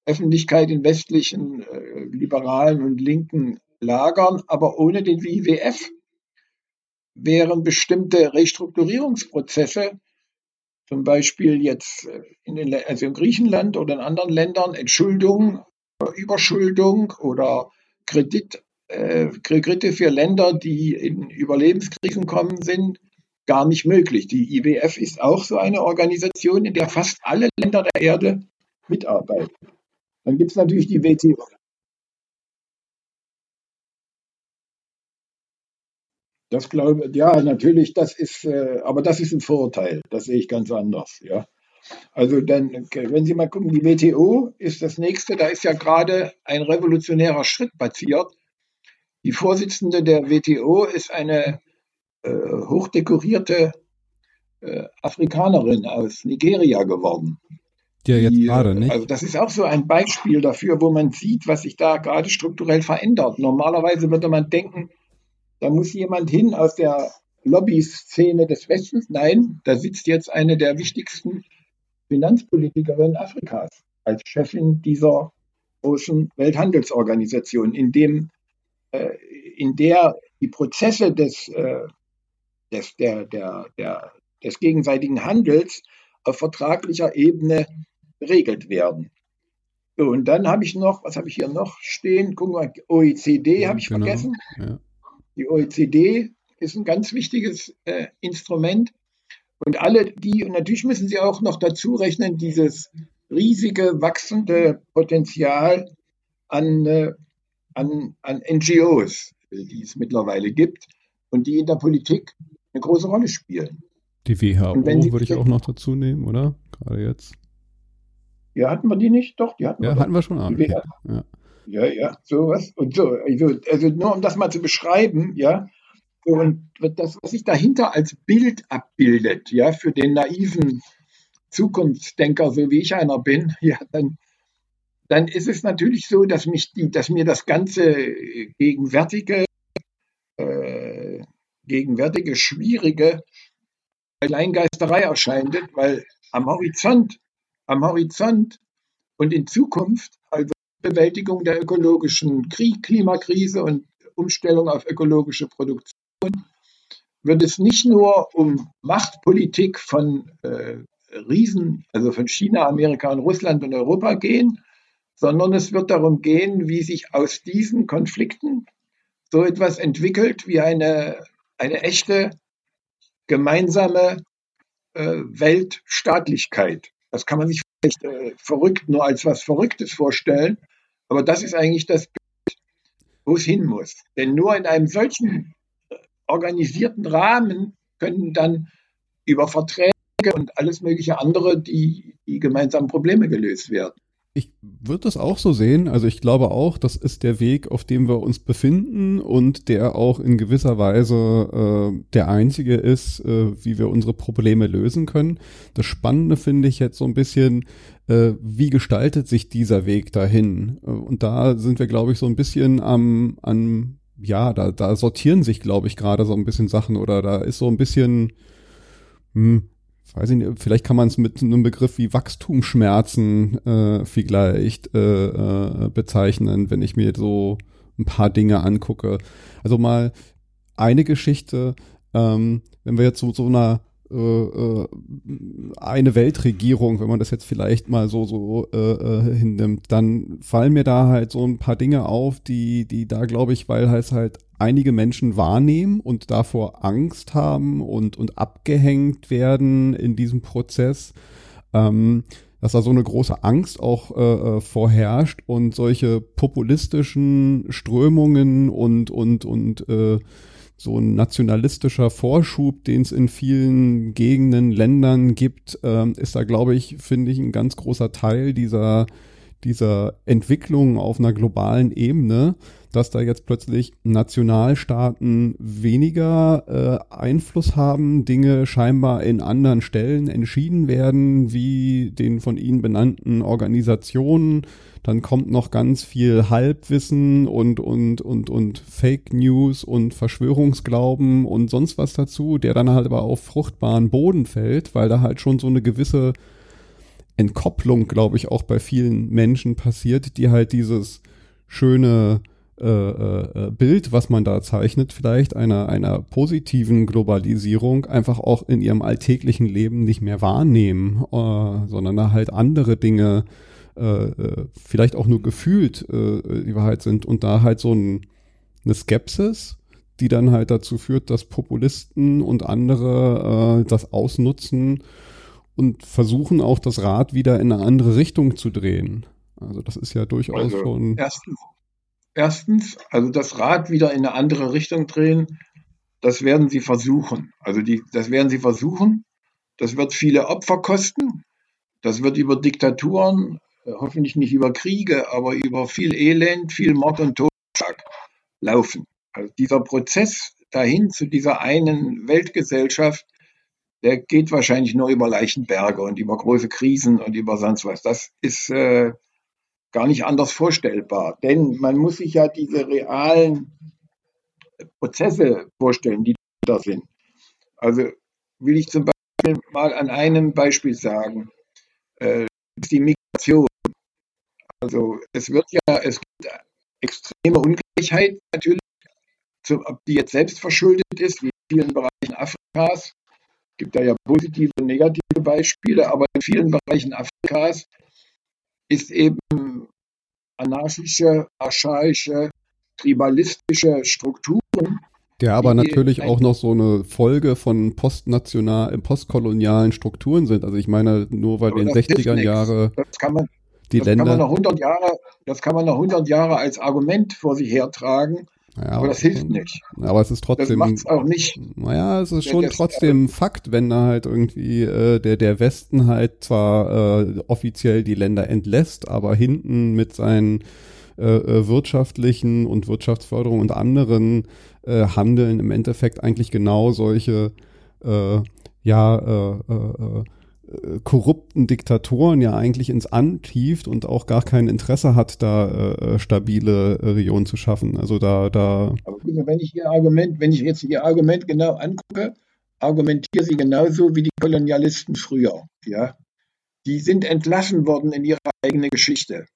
B: Öffentlichkeit in westlichen äh, liberalen und linken Lagern, aber ohne den IWF wären bestimmte Restrukturierungsprozesse zum Beispiel jetzt äh, in, den, also in Griechenland oder in anderen Ländern Entschuldung, Überschuldung oder Kredit, äh, Kredite für Länder, die in Überlebenskrisen kommen sind, gar nicht möglich. Die IWF ist auch so eine Organisation, in der fast alle Länder der Erde mitarbeiten. Dann gibt es natürlich die WTO. Das glaube ja, natürlich, das ist, äh, aber das ist ein Vorurteil. Das sehe ich ganz anders, ja. Also dann, wenn Sie mal gucken, die WTO ist das nächste, da ist ja gerade ein revolutionärer Schritt passiert. Die Vorsitzende der WTO ist eine äh, hochdekorierte äh, Afrikanerin aus Nigeria geworden.
A: Ja, jetzt gerade nicht.
B: Also das ist auch so ein Beispiel dafür, wo man sieht, was sich da gerade strukturell verändert. Normalerweise würde man denken, da muss jemand hin aus der Lobby-Szene des Westens. Nein, da sitzt jetzt eine der wichtigsten Finanzpolitikerinnen Afrikas als Chefin dieser großen Welthandelsorganisation, in dem, äh, in der die Prozesse des, äh, des, der, der, der, des gegenseitigen Handels auf vertraglicher Ebene geregelt werden. So, und dann habe ich noch, was habe ich hier noch stehen? Gucken wir, OECD ja, habe ich genau, vergessen. Ja. Die OECD ist ein ganz wichtiges äh, Instrument. Und alle die, und natürlich müssen Sie auch noch dazu rechnen, dieses riesige, wachsende Potenzial an, äh, an, an NGOs, die es mittlerweile gibt und die in der Politik eine große Rolle spielen.
A: Die WHO würde ich auch noch dazu nehmen, oder? Gerade jetzt.
B: Ja, hatten wir die nicht? Doch, die hatten
A: ja,
B: wir.
A: Ja, hatten wir schon. Ah, okay.
B: ja. ja, ja, sowas. Und so, also, also nur um das mal zu beschreiben, ja, und das, was sich dahinter als Bild abbildet, ja, für den naiven Zukunftsdenker, so wie ich einer bin, ja, dann, dann ist es natürlich so, dass mich die, dass mir das ganze gegenwärtige, äh, gegenwärtige Schwierige Kleingeisterei erscheint, weil am Horizont, am Horizont und in Zukunft, also Bewältigung der ökologischen Krieg, Klimakrise und Umstellung auf ökologische Produktion, wird es nicht nur um Machtpolitik von äh, Riesen, also von China, Amerika und Russland und Europa gehen, sondern es wird darum gehen, wie sich aus diesen Konflikten so etwas entwickelt wie eine, eine echte gemeinsame äh, Weltstaatlichkeit. Das kann man sich vielleicht äh, verrückt nur als was Verrücktes vorstellen, aber das ist eigentlich das Bild, wo es hin muss. Denn nur in einem solchen organisierten Rahmen können dann über Verträge und alles mögliche andere die, die gemeinsamen Probleme gelöst werden.
A: Ich würde das auch so sehen. Also ich glaube auch, das ist der Weg, auf dem wir uns befinden und der auch in gewisser Weise äh, der einzige ist, äh, wie wir unsere Probleme lösen können. Das Spannende finde ich jetzt so ein bisschen, äh, wie gestaltet sich dieser Weg dahin? Äh, und da sind wir, glaube ich, so ein bisschen am, am ja, da, da sortieren sich, glaube ich, gerade so ein bisschen Sachen oder da ist so ein bisschen, hm, weiß ich nicht, vielleicht kann man es mit einem Begriff wie Wachstumsschmerzen äh, vielleicht äh, äh, bezeichnen, wenn ich mir so ein paar Dinge angucke. Also mal eine Geschichte, ähm, wenn wir jetzt so so einer äh, äh, eine Weltregierung, wenn man das jetzt vielleicht mal so so äh, äh, hinnimmt, dann fallen mir da halt so ein paar Dinge auf, die die da glaube ich, weil es halt einige Menschen wahrnehmen und davor Angst haben und und abgehängt werden in diesem Prozess. Ähm, dass da so eine große Angst auch äh, äh vorherrscht und solche populistischen Strömungen und und und äh, so ein nationalistischer Vorschub, den es in vielen Gegenden, Ländern gibt, ähm, ist da, glaube ich, finde ich, ein ganz großer Teil dieser, dieser Entwicklung auf einer globalen Ebene, dass da jetzt plötzlich Nationalstaaten weniger äh, Einfluss haben, Dinge scheinbar in anderen Stellen entschieden werden, wie den von Ihnen benannten Organisationen, dann kommt noch ganz viel Halbwissen und, und, und, und Fake News und Verschwörungsglauben und sonst was dazu, der dann halt aber auf fruchtbaren Boden fällt, weil da halt schon so eine gewisse Entkopplung, glaube ich, auch bei vielen Menschen passiert, die halt dieses schöne äh, äh, Bild, was man da zeichnet, vielleicht einer, einer positiven Globalisierung einfach auch in ihrem alltäglichen Leben nicht mehr wahrnehmen, äh, sondern da halt andere Dinge äh, äh, vielleicht auch nur gefühlt äh, die Wahrheit sind und da halt so ein, eine Skepsis, die dann halt dazu führt, dass Populisten und andere das ausnutzen und versuchen auch das Rad wieder in eine andere Richtung zu drehen. Also das ist ja durchaus also schon.
B: Erstens, erstens, also das Rad wieder in eine andere Richtung drehen, das werden sie versuchen. Also die, das werden sie versuchen. Das wird viele Opfer kosten. Das wird über Diktaturen äh, hoffentlich nicht über Kriege, aber über viel Elend, viel Mord und Totschlag laufen. Also dieser Prozess dahin zu dieser einen Weltgesellschaft, der geht wahrscheinlich nur über Leichenberge und über große Krisen und über sonst was. Das ist äh, gar nicht anders vorstellbar. Denn man muss sich ja diese realen Prozesse vorstellen, die da sind. Also will ich zum Beispiel mal an einem Beispiel sagen, äh, die Migration. Also es wird ja, es gibt extreme Ungleichheit natürlich, ob die jetzt selbst verschuldet ist, wie in vielen Bereichen Afrikas. Es gibt da ja positive und negative Beispiele, aber in vielen Bereichen Afrikas ist eben anarchische, archaische, tribalistische Strukturen.
A: Der aber natürlich auch noch so eine Folge von postnational, postkolonialen Strukturen sind. Also ich meine, nur weil in den 60er Jahre
B: das kann man, die das Länder. Kann man noch 100 Jahre, das kann man noch 100 Jahre als Argument vor sich hertragen. Ja, aber das hilft nicht.
A: Aber es ist trotzdem. Das
B: macht's auch nicht.
A: Naja, es ist schon trotzdem das, Fakt, wenn da halt irgendwie äh, der, der Westen halt zwar äh, offiziell die Länder entlässt, aber hinten mit seinen äh, äh wirtschaftlichen und Wirtschaftsförderung und anderen äh, Handeln im Endeffekt eigentlich genau solche äh, ja äh, äh äh, korrupten Diktatoren ja eigentlich ins Antieft und auch gar kein Interesse hat, da äh, stabile äh, Regionen zu schaffen. Also da, da.
B: Aber wenn ich Ihr Argument, wenn ich jetzt Ihr Argument genau angucke, argumentiere Sie genauso wie die Kolonialisten früher. Ja, die sind entlassen worden in ihre eigene Geschichte.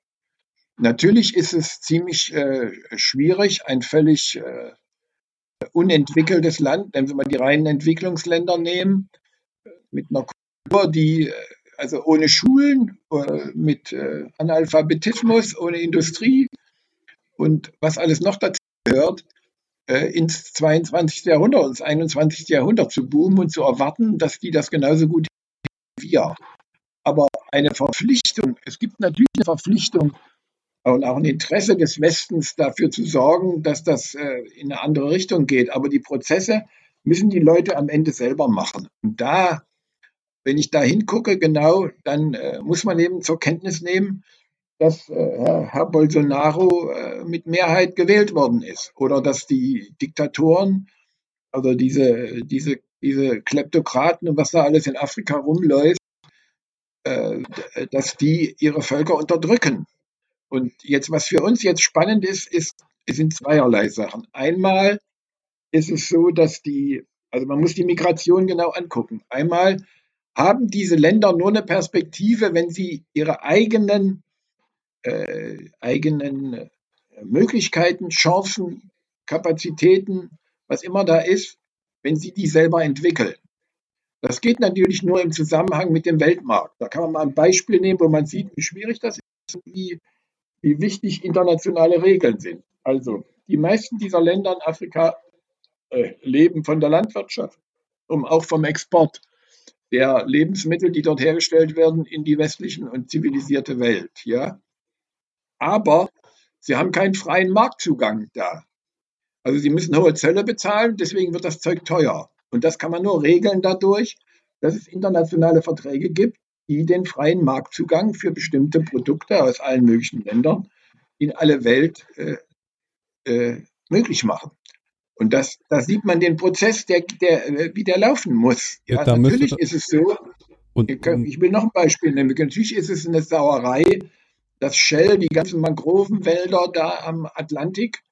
B: Natürlich ist es ziemlich äh, schwierig, ein völlig äh, unentwickeltes Land, wenn Sie mal die reinen Entwicklungsländer nehmen, mit einer die, äh, also ohne Schulen, äh, mit äh, Analphabetismus, ohne Industrie und was alles noch dazu gehört, ins 22. Jahrhundert, ins 21. Jahrhundert zu boomen und zu erwarten, dass die das genauso gut wie wir. Aber eine Verpflichtung, es gibt natürlich eine Verpflichtung und auch ein Interesse des Westens dafür zu sorgen, dass das in eine andere Richtung geht. Aber die Prozesse müssen die Leute am Ende selber machen. Und da wenn ich da hingucke, genau, dann äh, muss man eben zur Kenntnis nehmen, dass äh, Herr, Herr, Bolsonaro äh, mit Mehrheit gewählt worden ist oder dass die Diktatoren, also diese, diese, diese Kleptokraten und was da alles in Afrika rumläuft, äh, dass die ihre Völker unterdrücken. Und jetzt, was für uns jetzt spannend ist, ist, sind zweierlei Sachen. Einmal ist es so, dass die, also man muss die Migration genau angucken. Einmal haben diese Länder nur eine Perspektive, wenn sie ihre eigenen, äh, eigenen äh, Möglichkeiten, Chancen, Kapazitäten, was immer da ist, wenn sie die selber entwickeln. Das geht natürlich nur im Zusammenhang mit dem Weltmarkt. Da kann man mal ein Beispiel nehmen, wo man sieht, wie schwierig das ist und wie, wie wichtig internationale Regeln sind. Also die meisten dieser Länder in Afrika äh, leben von der Landwirtschaft, um auch vom Export der Lebensmittel, die dort hergestellt werden, in die westlichen und zivilisierte Welt. Ja? Aber sie haben keinen freien Marktzugang da. Also sie müssen hohe Zölle bezahlen, deswegen wird das Zeug teuer. Und das kann man nur regeln dadurch, dass es internationale Verträge gibt, die den freien Marktzugang für bestimmte Produkte aus allen möglichen Ländern in alle Welt äh, äh, möglich machen. Und das, da sieht man den Prozess, der, der, wie der laufen muss. Ja, ja natürlich ist es so. Und, ich will noch ein Beispiel nennen. Natürlich ist es eine Sauerei, dass Shell die ganzen Mangrovenwälder da am Atlantik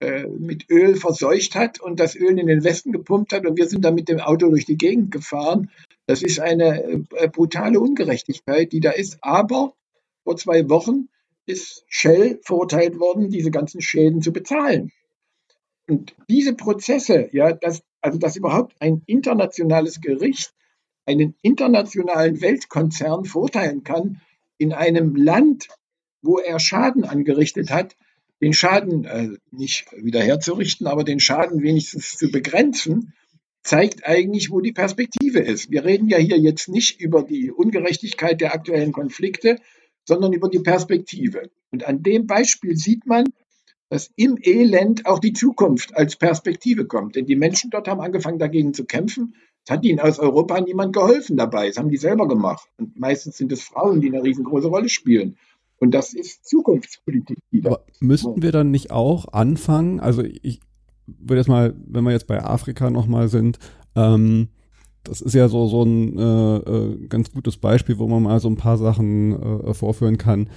B: äh, mit Öl verseucht hat und das Öl in den Westen gepumpt hat und wir sind da mit dem Auto durch die Gegend gefahren. Das ist eine äh, brutale Ungerechtigkeit, die da ist. Aber vor zwei Wochen ist Shell verurteilt worden, diese ganzen Schäden zu bezahlen. Und diese Prozesse, ja, dass, also dass überhaupt ein internationales Gericht einen internationalen Weltkonzern verurteilen kann in einem Land, wo er Schaden angerichtet hat, den Schaden äh, nicht wiederherzurichten, aber den Schaden wenigstens zu begrenzen, zeigt eigentlich, wo die Perspektive ist. Wir reden ja hier jetzt nicht über die Ungerechtigkeit der aktuellen Konflikte, sondern über die Perspektive. Und an dem Beispiel sieht man, dass im Elend auch die Zukunft als Perspektive kommt. Denn die Menschen dort haben angefangen, dagegen zu kämpfen. Es hat ihnen aus Europa niemand geholfen dabei. Das haben die selber gemacht. Und meistens sind es Frauen, die eine riesengroße Rolle spielen. Und das ist Zukunftspolitik wieder. Aber
A: müssten wir dann nicht auch anfangen? Also ich würde jetzt mal, wenn wir jetzt bei Afrika nochmal sind, ähm, das ist ja so, so ein äh, äh, ganz gutes Beispiel, wo man mal so ein paar Sachen äh, vorführen kann.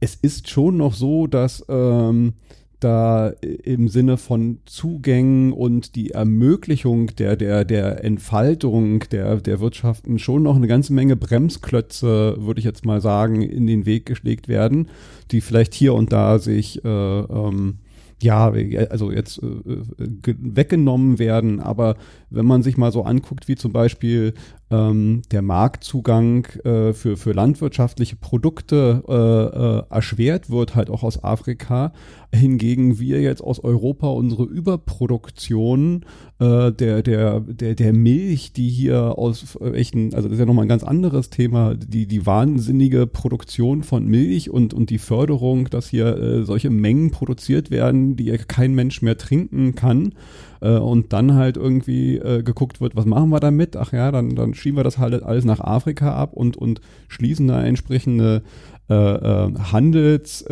A: Es ist schon noch so, dass ähm, da im Sinne von Zugängen und die Ermöglichung der, der, der Entfaltung der, der Wirtschaften schon noch eine ganze Menge Bremsklötze, würde ich jetzt mal sagen, in den Weg geschlägt werden, die vielleicht hier und da sich äh, ähm, ja, also jetzt äh, äh weggenommen werden, aber wenn man sich mal so anguckt, wie zum Beispiel ähm, der Marktzugang äh, für, für landwirtschaftliche Produkte äh, äh, erschwert wird, halt auch aus Afrika, hingegen wir jetzt aus Europa unsere Überproduktion äh, der, der, der, der Milch, die hier aus echten, also das ist ja nochmal ein ganz anderes Thema, die, die wahnsinnige Produktion von Milch und, und die Förderung, dass hier äh, solche Mengen produziert werden, die kein Mensch mehr trinken kann äh, und dann halt irgendwie äh, geguckt wird, was machen wir damit? Ach ja, dann, dann schieben wir das halt alles nach Afrika ab und, und schließen da entsprechende äh, äh, Handelsdeals,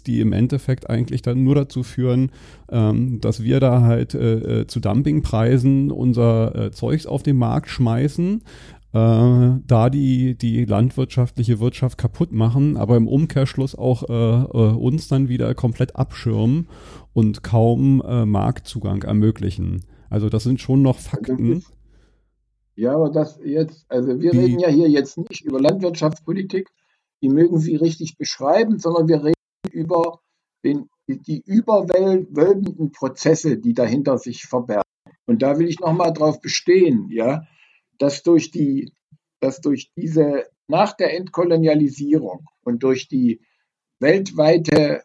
A: äh, die im Endeffekt eigentlich dann nur dazu führen, ähm, dass wir da halt äh, äh, zu Dumpingpreisen unser äh, Zeugs auf den Markt schmeißen, äh, da die, die landwirtschaftliche Wirtschaft kaputt machen, aber im Umkehrschluss auch äh, äh, uns dann wieder komplett abschirmen und kaum äh, Marktzugang ermöglichen. Also das sind schon noch Fakten.
B: Ja, aber das jetzt, also wir reden ja hier jetzt nicht über Landwirtschaftspolitik, die mögen Sie richtig beschreiben, sondern wir reden über den, die überwölbenden Prozesse, die dahinter sich verbergen. Und da will ich nochmal drauf bestehen, ja, dass durch die, dass durch diese, nach der Entkolonialisierung und durch die weltweite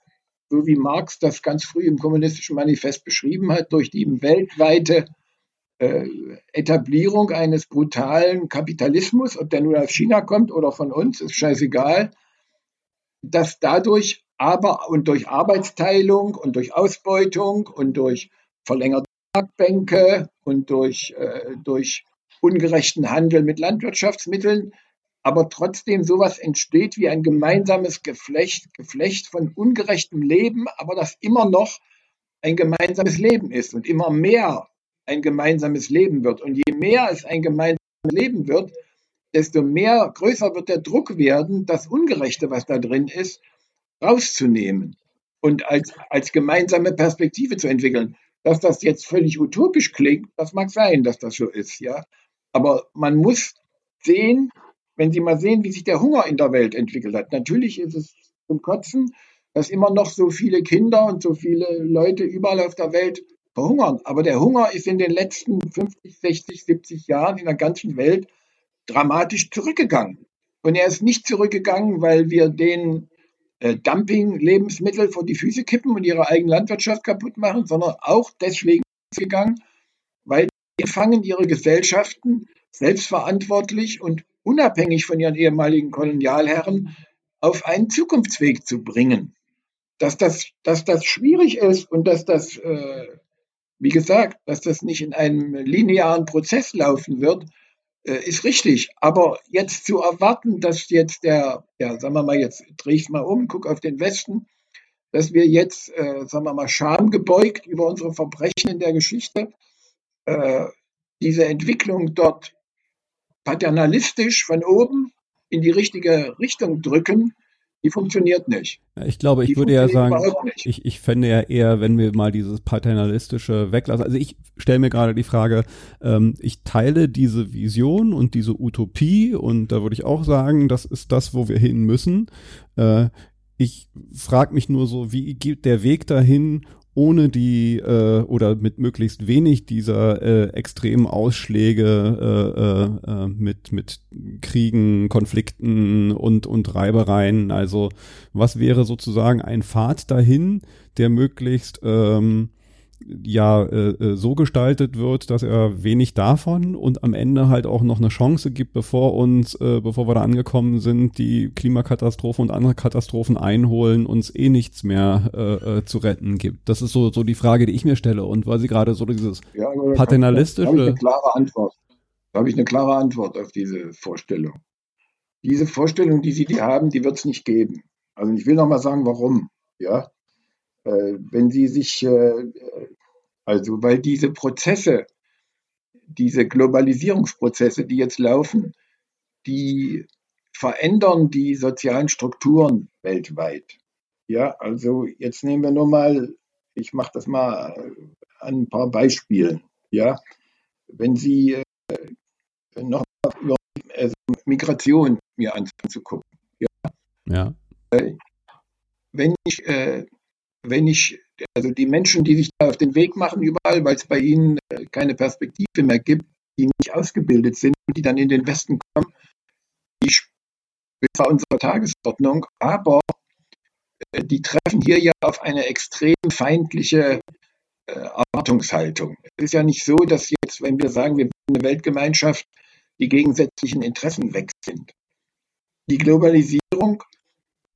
B: so wie Marx das ganz früh im Kommunistischen Manifest beschrieben hat, durch die weltweite äh, Etablierung eines brutalen Kapitalismus, ob der nun aus China kommt oder von uns, ist scheißegal, dass dadurch aber und durch Arbeitsteilung und durch Ausbeutung und durch verlängerte Marktbänke und durch, äh, durch ungerechten Handel mit Landwirtschaftsmitteln aber trotzdem sowas entsteht wie ein gemeinsames Geflecht, Geflecht von ungerechtem Leben, aber das immer noch ein gemeinsames Leben ist und immer mehr ein gemeinsames Leben wird. Und je mehr es ein gemeinsames Leben wird, desto mehr größer wird der Druck werden, das Ungerechte, was da drin ist, rauszunehmen und als, als gemeinsame Perspektive zu entwickeln. Dass das jetzt völlig utopisch klingt, das mag sein, dass das so ist, ja. Aber man muss sehen, wenn Sie mal sehen, wie sich der Hunger in der Welt entwickelt hat. Natürlich ist es zum Kotzen, dass immer noch so viele Kinder und so viele Leute überall auf der Welt verhungern. Aber der Hunger ist in den letzten 50, 60, 70 Jahren in der ganzen Welt dramatisch zurückgegangen. Und er ist nicht zurückgegangen, weil wir den äh, Dumping-Lebensmittel vor die Füße kippen und ihre eigene Landwirtschaft kaputt machen, sondern auch deswegen gegangen, weil die empfangen ihre Gesellschaften selbstverantwortlich und unabhängig von ihren ehemaligen Kolonialherren auf einen Zukunftsweg zu bringen. Dass das, dass das schwierig ist und dass das, äh, wie gesagt, dass das nicht in einem linearen Prozess laufen wird, äh, ist richtig. Aber jetzt zu erwarten, dass jetzt der, ja, sagen wir mal, jetzt drehe ich es mal um, guck auf den Westen, dass wir jetzt, äh, sagen wir mal, schamgebeugt über unsere Verbrechen in der Geschichte, äh, diese Entwicklung dort paternalistisch von oben in die richtige Richtung drücken, die funktioniert nicht.
A: Ich glaube, ich die würde ja sagen, ich, ich fände ja eher, wenn wir mal dieses paternalistische weglassen. Also ich stelle mir gerade die Frage, ähm, ich teile diese Vision und diese Utopie und da würde ich auch sagen, das ist das, wo wir hin müssen. Äh, ich frage mich nur so, wie geht der Weg dahin, ohne die äh, oder mit möglichst wenig dieser äh, extremen Ausschläge äh, äh, äh, mit mit Kriegen, Konflikten und und Reibereien. Also was wäre sozusagen ein Pfad dahin, der möglichst ähm, ja äh, äh, so gestaltet wird, dass er wenig davon und am Ende halt auch noch eine Chance gibt, bevor uns, äh, bevor wir da angekommen sind, die Klimakatastrophe und andere Katastrophen einholen, uns eh nichts mehr äh, äh, zu retten gibt. Das ist so so die Frage, die ich mir stelle. Und weil Sie gerade so dieses ja, paternalistische. Da habe
B: ich eine klare Antwort. Da habe ich eine klare Antwort auf diese Vorstellung. Diese Vorstellung, die Sie die haben, die wird es nicht geben. Also ich will noch mal sagen, warum. Ja, äh, wenn Sie sich, äh, also weil diese Prozesse, diese Globalisierungsprozesse, die jetzt laufen, die verändern die sozialen Strukturen weltweit. Ja, also jetzt nehmen wir nur mal, ich mache das mal an ein paar Beispielen. Ja, wenn Sie äh, noch über also Migration mir anzugucken. Ja.
A: ja.
B: Äh, wenn ich, äh, wenn ich, also die Menschen, die sich da auf den Weg machen überall, weil es bei ihnen äh, keine Perspektive mehr gibt, die nicht ausgebildet sind, die dann in den Westen kommen, die war unsere Tagesordnung, aber äh, die treffen hier ja auf eine extrem feindliche äh, Erwartungshaltung. Es ist ja nicht so, dass jetzt, wenn wir sagen, wir sind eine Weltgemeinschaft, die gegensätzlichen Interessen weg sind. Die Globalisierung,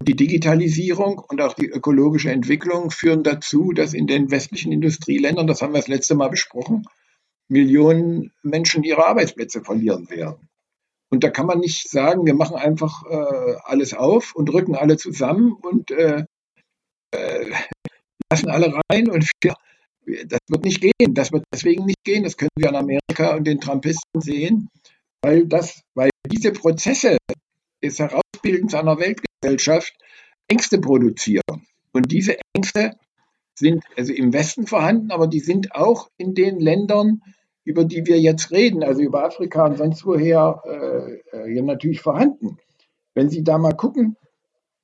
B: die Digitalisierung und auch die ökologische Entwicklung führen dazu, dass in den westlichen Industrieländern, das haben wir das letzte Mal besprochen, Millionen Menschen ihre Arbeitsplätze verlieren werden. Und da kann man nicht sagen, wir machen einfach äh, alles auf und rücken alle zusammen und äh, äh, lassen alle rein und wir, das wird nicht gehen. Das wird deswegen nicht gehen. Das können wir an Amerika und den Trumpisten sehen, weil das, weil diese Prozesse des Herausbildens einer Weltgesellschaft Ängste produzieren. Und diese Ängste sind also im Westen vorhanden, aber die sind auch in den Ländern, über die wir jetzt reden, also über Afrika und sonst woher, äh, äh, ja natürlich vorhanden. Wenn Sie da mal gucken,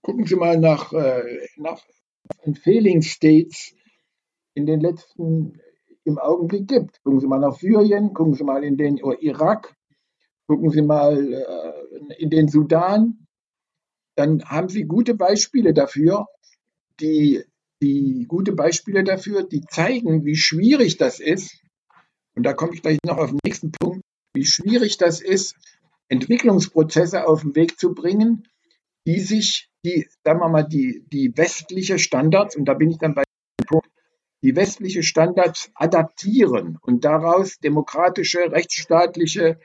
B: gucken Sie mal nach, äh, nach Failing States in den letzten, im Augenblick gibt. Gucken Sie mal nach Syrien, gucken Sie mal in den Irak, gucken Sie mal äh, in den Sudan. Dann haben Sie gute Beispiele dafür, die, die gute Beispiele dafür, die zeigen, wie schwierig das ist, und da komme ich gleich noch auf den nächsten Punkt, wie schwierig das ist, Entwicklungsprozesse auf den Weg zu bringen, die sich, die, sagen wir mal, die, die westliche Standards, und da bin ich dann bei dem Punkt, die westliche Standards adaptieren und daraus demokratische, rechtsstaatliche,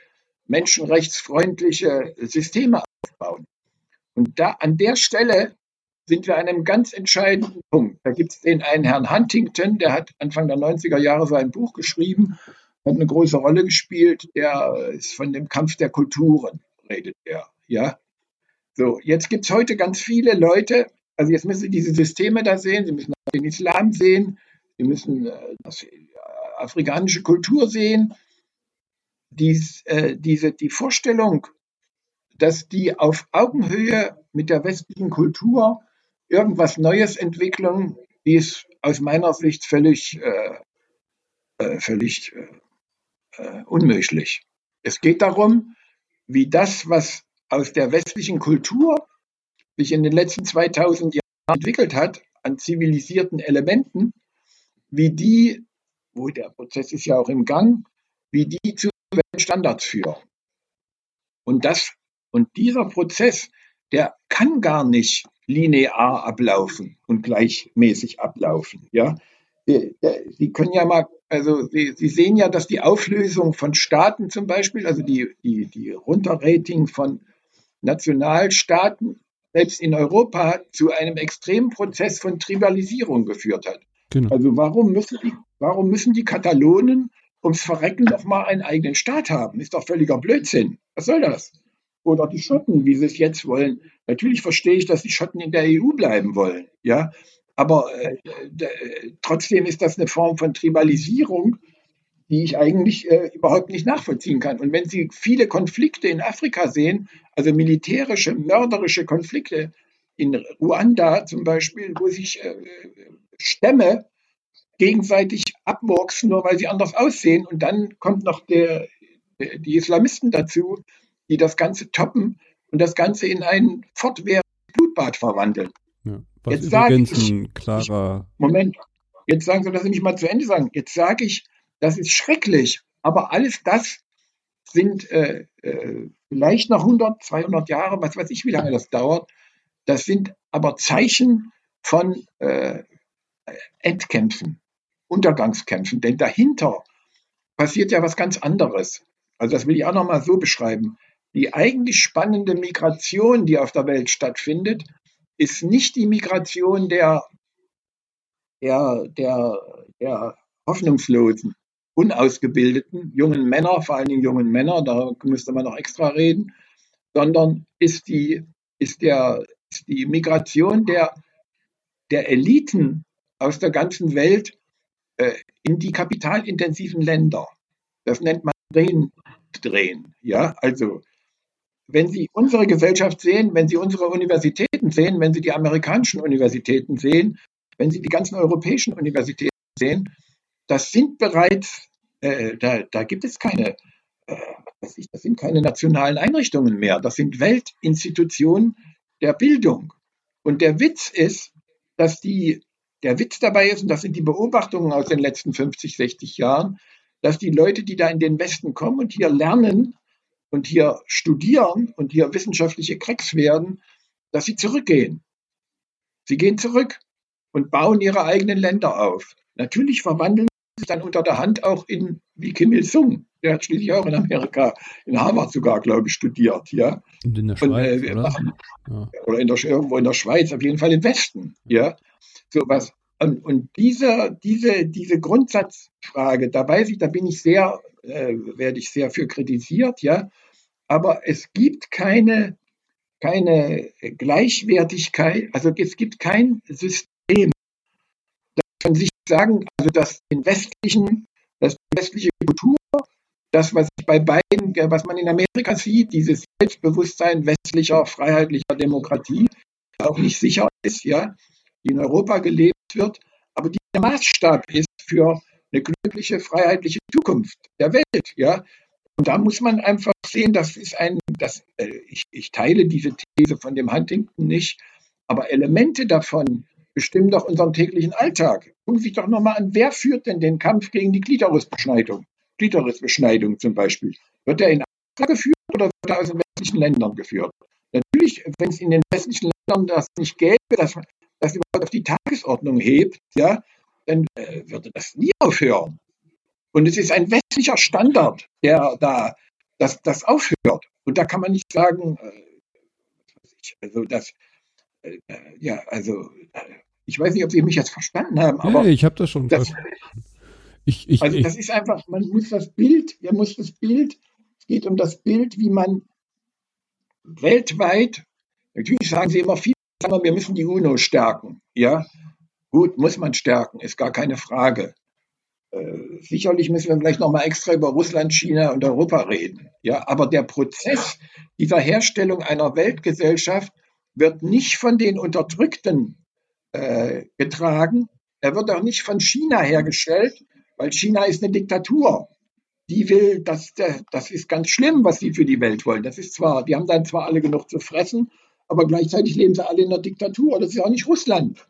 B: menschenrechtsfreundliche Systeme aufbauen. Und da an der Stelle sind wir an einem ganz entscheidenden Punkt. Da gibt es den einen Herrn Huntington, der hat Anfang der 90er Jahre sein Buch geschrieben hat eine große Rolle gespielt. Der ist von dem Kampf der Kulturen, redet er. Ja. So, jetzt gibt es heute ganz viele Leute, also jetzt müssen Sie diese Systeme da sehen, Sie müssen den Islam sehen, Sie müssen äh, das, äh, afrikanische Kultur sehen. Dies, äh, diese, die Vorstellung, dass die auf Augenhöhe mit der westlichen Kultur irgendwas Neues entwickeln, die ist aus meiner Sicht völlig, äh, äh völlig äh, äh, unmöglich. Es geht darum, wie das, was aus der westlichen Kultur sich in den letzten 2000 Jahren entwickelt hat, an zivilisierten Elementen, wie die, wo der Prozess ist ja auch im Gang, wie die zu Standards führen. Und das, und dieser Prozess, der kann gar nicht linear ablaufen und gleichmäßig ablaufen. Ja, Sie können ja mal also Sie, Sie, sehen ja, dass die Auflösung von Staaten zum Beispiel, also die, die, die Runterrating von Nationalstaaten, selbst in Europa zu einem extremen Prozess von Tribalisierung geführt hat. Genau. Also warum müssen, die, warum müssen die Katalonen ums Verrecken doch mal einen eigenen Staat haben? Ist doch völliger Blödsinn. Was soll das? Oder die Schotten, wie sie es jetzt wollen. Natürlich verstehe ich, dass die Schotten in der EU bleiben wollen. Ja, aber äh, trotzdem ist das eine Form von Tribalisierung, die ich eigentlich äh, überhaupt nicht nachvollziehen kann. Und wenn Sie viele Konflikte in Afrika sehen, also militärische, mörderische Konflikte in Ruanda zum Beispiel, wo sich äh, Stämme gegenseitig abmurksen, nur weil sie anders aussehen. Und dann kommt noch der, die Islamisten dazu, die das Ganze toppen und das Ganze in ein fortwährendes Blutbad verwandeln.
A: Ja. Was jetzt übrigens ich, ein klarer.
B: Moment, jetzt sagen Sie, dass Sie nicht mal zu Ende sagen. Jetzt sage ich, das ist schrecklich, aber alles das sind äh, äh, vielleicht noch 100, 200 Jahre, was weiß ich, wie lange das dauert. Das sind aber Zeichen von äh, Endkämpfen, Untergangskämpfen, denn dahinter passiert ja was ganz anderes. Also das will ich auch nochmal so beschreiben. Die eigentlich spannende Migration, die auf der Welt stattfindet, ist nicht die Migration der, der, der, der Hoffnungslosen, unausgebildeten jungen Männer, vor allen Dingen jungen Männer, da müsste man noch extra reden, sondern ist die, ist der, ist die Migration der, der Eliten aus der ganzen Welt äh, in die kapitalintensiven Länder. Das nennt man Drehen, drehen. Ja, also wenn Sie unsere Gesellschaft sehen, wenn Sie unsere Universitäten sehen, wenn Sie die amerikanischen Universitäten sehen, wenn Sie die ganzen europäischen Universitäten sehen, das sind bereits, äh, da, da gibt es keine, äh, das sind keine nationalen Einrichtungen mehr, das sind Weltinstitutionen der Bildung. Und der Witz ist, dass die, der Witz dabei ist, und das sind die Beobachtungen aus den letzten 50, 60 Jahren, dass die Leute, die da in den Westen kommen und hier lernen und hier studieren und hier wissenschaftliche Cracks werden, dass sie zurückgehen. Sie gehen zurück und bauen ihre eigenen Länder auf. Natürlich verwandeln sie dann unter der Hand auch in, wie Kim Il-sung. Der hat schließlich auch in Amerika, in Harvard sogar, glaube ich, studiert. Ja?
A: Und in der Schweiz,
B: und, äh, oder? Ja. oder in der, irgendwo in der Schweiz, auf jeden Fall im Westen. Ja? So was. Und, und diese, diese, diese Grundsatzfrage, da weiß ich, da bin ich sehr, äh, werde ich sehr für kritisiert, ja. Aber es gibt keine, keine Gleichwertigkeit, also es gibt kein System, das kann sich sagen, also das den westlichen, das westliche Kultur, das, was bei beiden, was man in Amerika sieht, dieses Selbstbewusstsein westlicher, freiheitlicher Demokratie, auch nicht sicher ist, ja, die in Europa gelebt wird, aber die der Maßstab ist für eine glückliche, freiheitliche Zukunft der Welt. Ja? Und da muss man einfach sehen, das ist ein, das, äh, ich, ich teile diese These von dem Huntington nicht, aber Elemente davon bestimmen doch unseren täglichen Alltag. Gucken Sie sich doch nochmal an, wer führt denn den Kampf gegen die Klitorisbeschneidung? Klitorisbeschneidung zum Beispiel. Wird der in Afrika geführt oder wird er aus den westlichen Ländern geführt? Natürlich, wenn es in den westlichen Ländern das nicht gäbe, dass das überhaupt auf die Tagesordnung hebt, ja, dann äh, würde das nie aufhören. Und es ist ein westlicher Standard, der da das, das aufhört. Und da kann man nicht sagen, äh, also das, äh, ja, also äh, ich weiß nicht, ob Sie mich jetzt verstanden haben, aber
A: nee, ich habe das schon.
B: Das, ich, ich, also das ist einfach, man muss das Bild, man muss das Bild, es geht um das Bild, wie man weltweit, natürlich sagen Sie immer viel sagen wir, wir müssen die UNO stärken. Ja, gut, muss man stärken, ist gar keine Frage. Äh, sicherlich müssen wir vielleicht nochmal extra über Russland, China und Europa reden. Ja, aber der Prozess dieser Herstellung einer Weltgesellschaft wird nicht von den Unterdrückten äh, getragen. Er wird auch nicht von China hergestellt, weil China ist eine Diktatur. Die will, das, das ist ganz schlimm, was sie für die Welt wollen. Das ist zwar, die haben dann zwar alle genug zu fressen, aber gleichzeitig leben sie alle in der Diktatur. Das ist ja auch nicht Russland,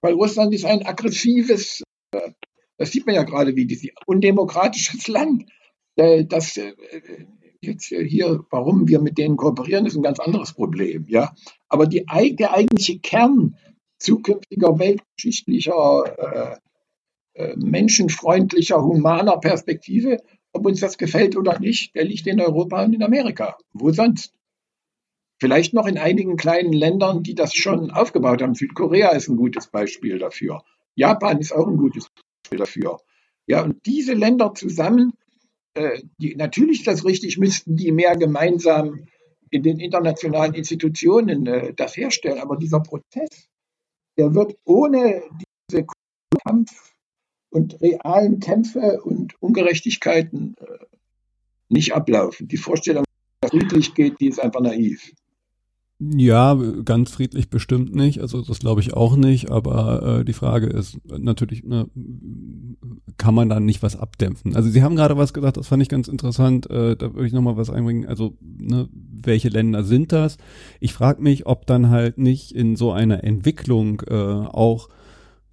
B: weil Russland ist ein aggressives, äh, das sieht man ja gerade, wie dieses undemokratisches Land. Äh, das äh, jetzt hier, warum wir mit denen kooperieren, ist ein ganz anderes Problem, ja. Aber die, der eigentliche Kern zukünftiger weltgeschichtlicher, äh, menschenfreundlicher, humaner Perspektive, ob uns das gefällt oder nicht, der liegt in Europa und in Amerika. Wo sonst? Vielleicht noch in einigen kleinen Ländern, die das schon aufgebaut haben. Südkorea ist ein gutes Beispiel dafür. Japan ist auch ein gutes Beispiel dafür. Ja, und diese Länder zusammen, äh, die, natürlich ist das richtig, müssten die mehr gemeinsam in den internationalen Institutionen äh, das herstellen. Aber dieser Prozess, der wird ohne diese Kampf und realen Kämpfe und Ungerechtigkeiten äh, nicht ablaufen. Die Vorstellung, dass es friedlich geht, die ist einfach naiv.
A: Ja, ganz friedlich bestimmt nicht. Also das glaube ich auch nicht. Aber äh, die Frage ist natürlich, ne, kann man da nicht was abdämpfen? Also Sie haben gerade was gesagt, das fand ich ganz interessant. Äh, da würde ich nochmal was einbringen. Also ne, welche Länder sind das? Ich frage mich, ob dann halt nicht in so einer Entwicklung äh, auch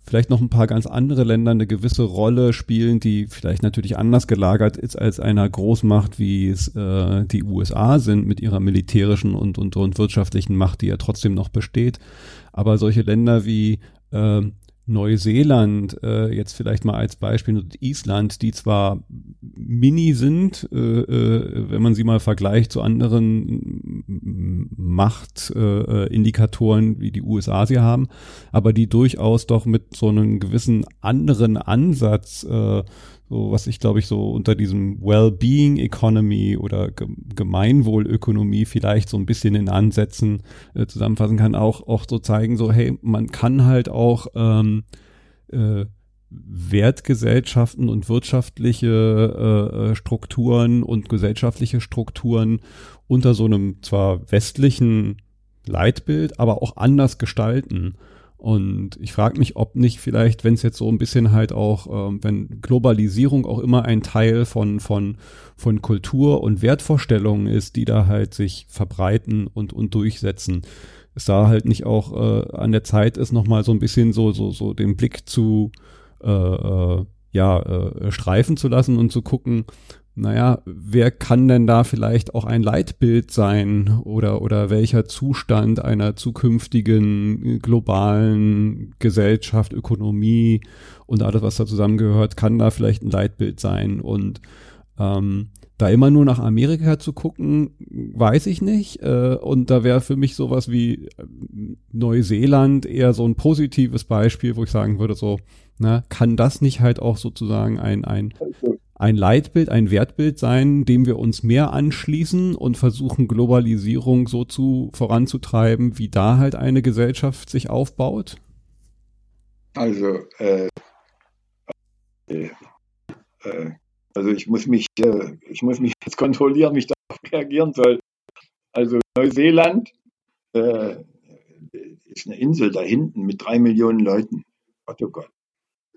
A: vielleicht noch ein paar ganz andere Länder eine gewisse Rolle spielen, die vielleicht natürlich anders gelagert ist als einer Großmacht, wie es äh, die USA sind mit ihrer militärischen und, und, und wirtschaftlichen Macht, die ja trotzdem noch besteht. Aber solche Länder wie äh, Neuseeland äh, jetzt vielleicht mal als Beispiel und Island, die zwar mini sind, äh, äh, wenn man sie mal vergleicht zu anderen Machtindikatoren, äh, wie die USA sie haben, aber die durchaus doch mit so einem gewissen anderen Ansatz äh, so was ich glaube ich so unter diesem Well-being Economy oder Gemeinwohlökonomie vielleicht so ein bisschen in Ansätzen äh, zusammenfassen kann, auch auch so zeigen so hey man kann halt auch ähm, äh, Wertgesellschaften und wirtschaftliche äh, äh Strukturen und gesellschaftliche Strukturen unter so einem zwar westlichen Leitbild, aber auch anders gestalten. Und ich frage mich, ob nicht vielleicht, wenn es jetzt so ein bisschen halt auch, ähm, wenn Globalisierung auch immer ein Teil von, von, von Kultur und Wertvorstellungen ist, die da halt sich verbreiten und, und durchsetzen, es da halt nicht auch äh, an der Zeit ist, nochmal so ein bisschen so, so, so den Blick zu, äh, äh, ja, äh, streifen zu lassen und zu gucken, naja, wer kann denn da vielleicht auch ein Leitbild sein oder, oder welcher Zustand einer zukünftigen globalen Gesellschaft, Ökonomie und alles, was da zusammengehört, kann da vielleicht ein Leitbild sein und ähm, da immer nur nach Amerika zu gucken, weiß ich nicht. Äh, und da wäre für mich sowas wie äh, Neuseeland eher so ein positives Beispiel, wo ich sagen würde, so, na, kann das nicht halt auch sozusagen ein, ein, also ein Leitbild, ein Wertbild sein, dem wir uns mehr anschließen und versuchen, Globalisierung so zu voranzutreiben, wie da halt eine Gesellschaft sich aufbaut?
B: Also, äh, äh, also ich muss mich, ich muss mich jetzt kontrollieren, wie ich darauf reagieren soll. Also Neuseeland äh, ist eine Insel da hinten mit drei Millionen Leuten. Gott, oh Gott.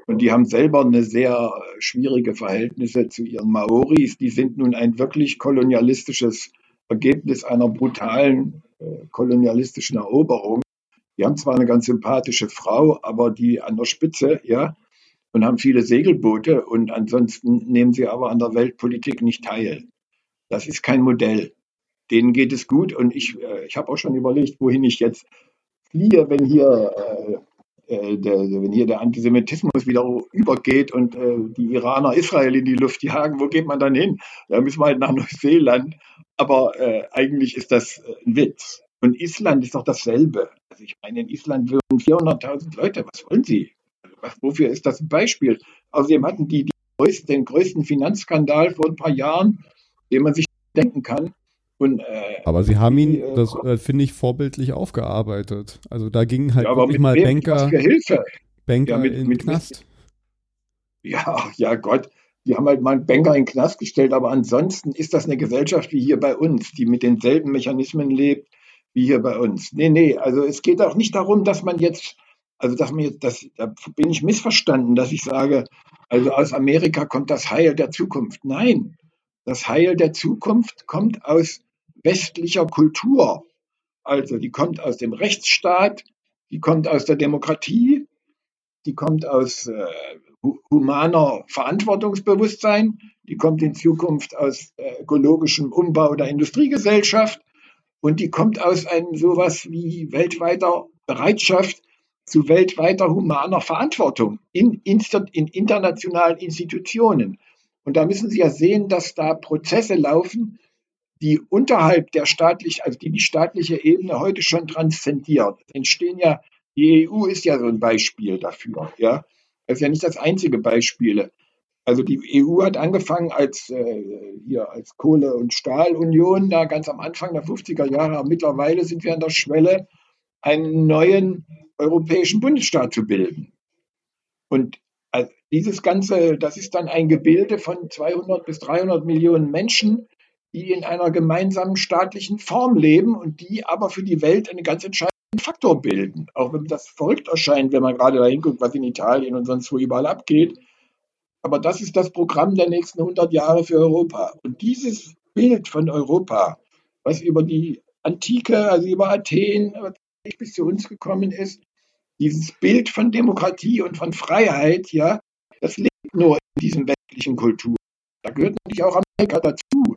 B: Und die haben selber eine sehr schwierige Verhältnisse zu ihren Maoris. Die sind nun ein wirklich kolonialistisches Ergebnis einer brutalen äh, kolonialistischen Eroberung. Die haben zwar eine ganz sympathische Frau, aber die an der Spitze, ja, und haben viele Segelboote und ansonsten nehmen sie aber an der Weltpolitik nicht teil. Das ist kein Modell. Denen geht es gut und ich, äh, ich habe auch schon überlegt, wohin ich jetzt fliehe, wenn hier äh, äh, der, wenn hier der Antisemitismus wieder übergeht und äh, die Iraner Israel in die Luft jagen, wo geht man dann hin? Da müssen wir halt nach Neuseeland. Aber äh, eigentlich ist das äh, ein Witz. Und Island ist doch dasselbe. Also ich meine, in Island würden 400.000 Leute. Was wollen Sie? Was, wofür ist das ein Beispiel? Außerdem hatten die, die größten, den größten Finanzskandal vor ein paar Jahren, den man sich denken kann.
A: Und, äh, aber sie haben ihn, äh, das äh, finde ich, vorbildlich aufgearbeitet. Also da gingen halt ja, wirklich mal Banker,
B: Hilfe.
A: Banker ja, mit, in den Knast.
B: Ja, ja Gott, die haben halt mal einen Banker in den Knast gestellt, aber ansonsten ist das eine Gesellschaft wie hier bei uns, die mit denselben Mechanismen lebt wie hier bei uns. Nee, nee, also es geht auch nicht darum, dass man jetzt, also dass man jetzt, das, da bin ich missverstanden, dass ich sage, also aus Amerika kommt das Heil der Zukunft. Nein, das Heil der Zukunft kommt aus westlicher Kultur. Also die kommt aus dem Rechtsstaat, die kommt aus der Demokratie, die kommt aus äh, humaner Verantwortungsbewusstsein, die kommt in Zukunft aus äh, ökologischem Umbau der Industriegesellschaft und die kommt aus einem sowas wie weltweiter Bereitschaft zu weltweiter humaner Verantwortung in, in, in internationalen Institutionen. Und da müssen Sie ja sehen, dass da Prozesse laufen, die unterhalb der staatlich, also die die staatliche Ebene heute schon transzendiert. Entstehen ja, die EU ist ja so ein Beispiel dafür, ja. Das ist ja nicht das einzige Beispiel. Also die EU hat angefangen als äh, hier als Kohle- und Stahlunion, da ganz am Anfang der 50er Jahre. Aber mittlerweile sind wir an der Schwelle, einen neuen europäischen Bundesstaat zu bilden. Und also dieses Ganze, das ist dann ein Gebilde von 200 bis 300 Millionen Menschen, die in einer gemeinsamen staatlichen Form leben und die aber für die Welt einen ganz entscheidenden Faktor bilden. Auch wenn das verrückt erscheint, wenn man gerade da hinguckt, was in Italien und sonst wo überall abgeht. Aber das ist das Programm der nächsten 100 Jahre für Europa. Und dieses Bild von Europa, was über die Antike, also über Athen bis zu uns gekommen ist, dieses Bild von Demokratie und von Freiheit, ja, das lebt nur in diesen westlichen Kulturen. Da gehört natürlich auch Amerika dazu.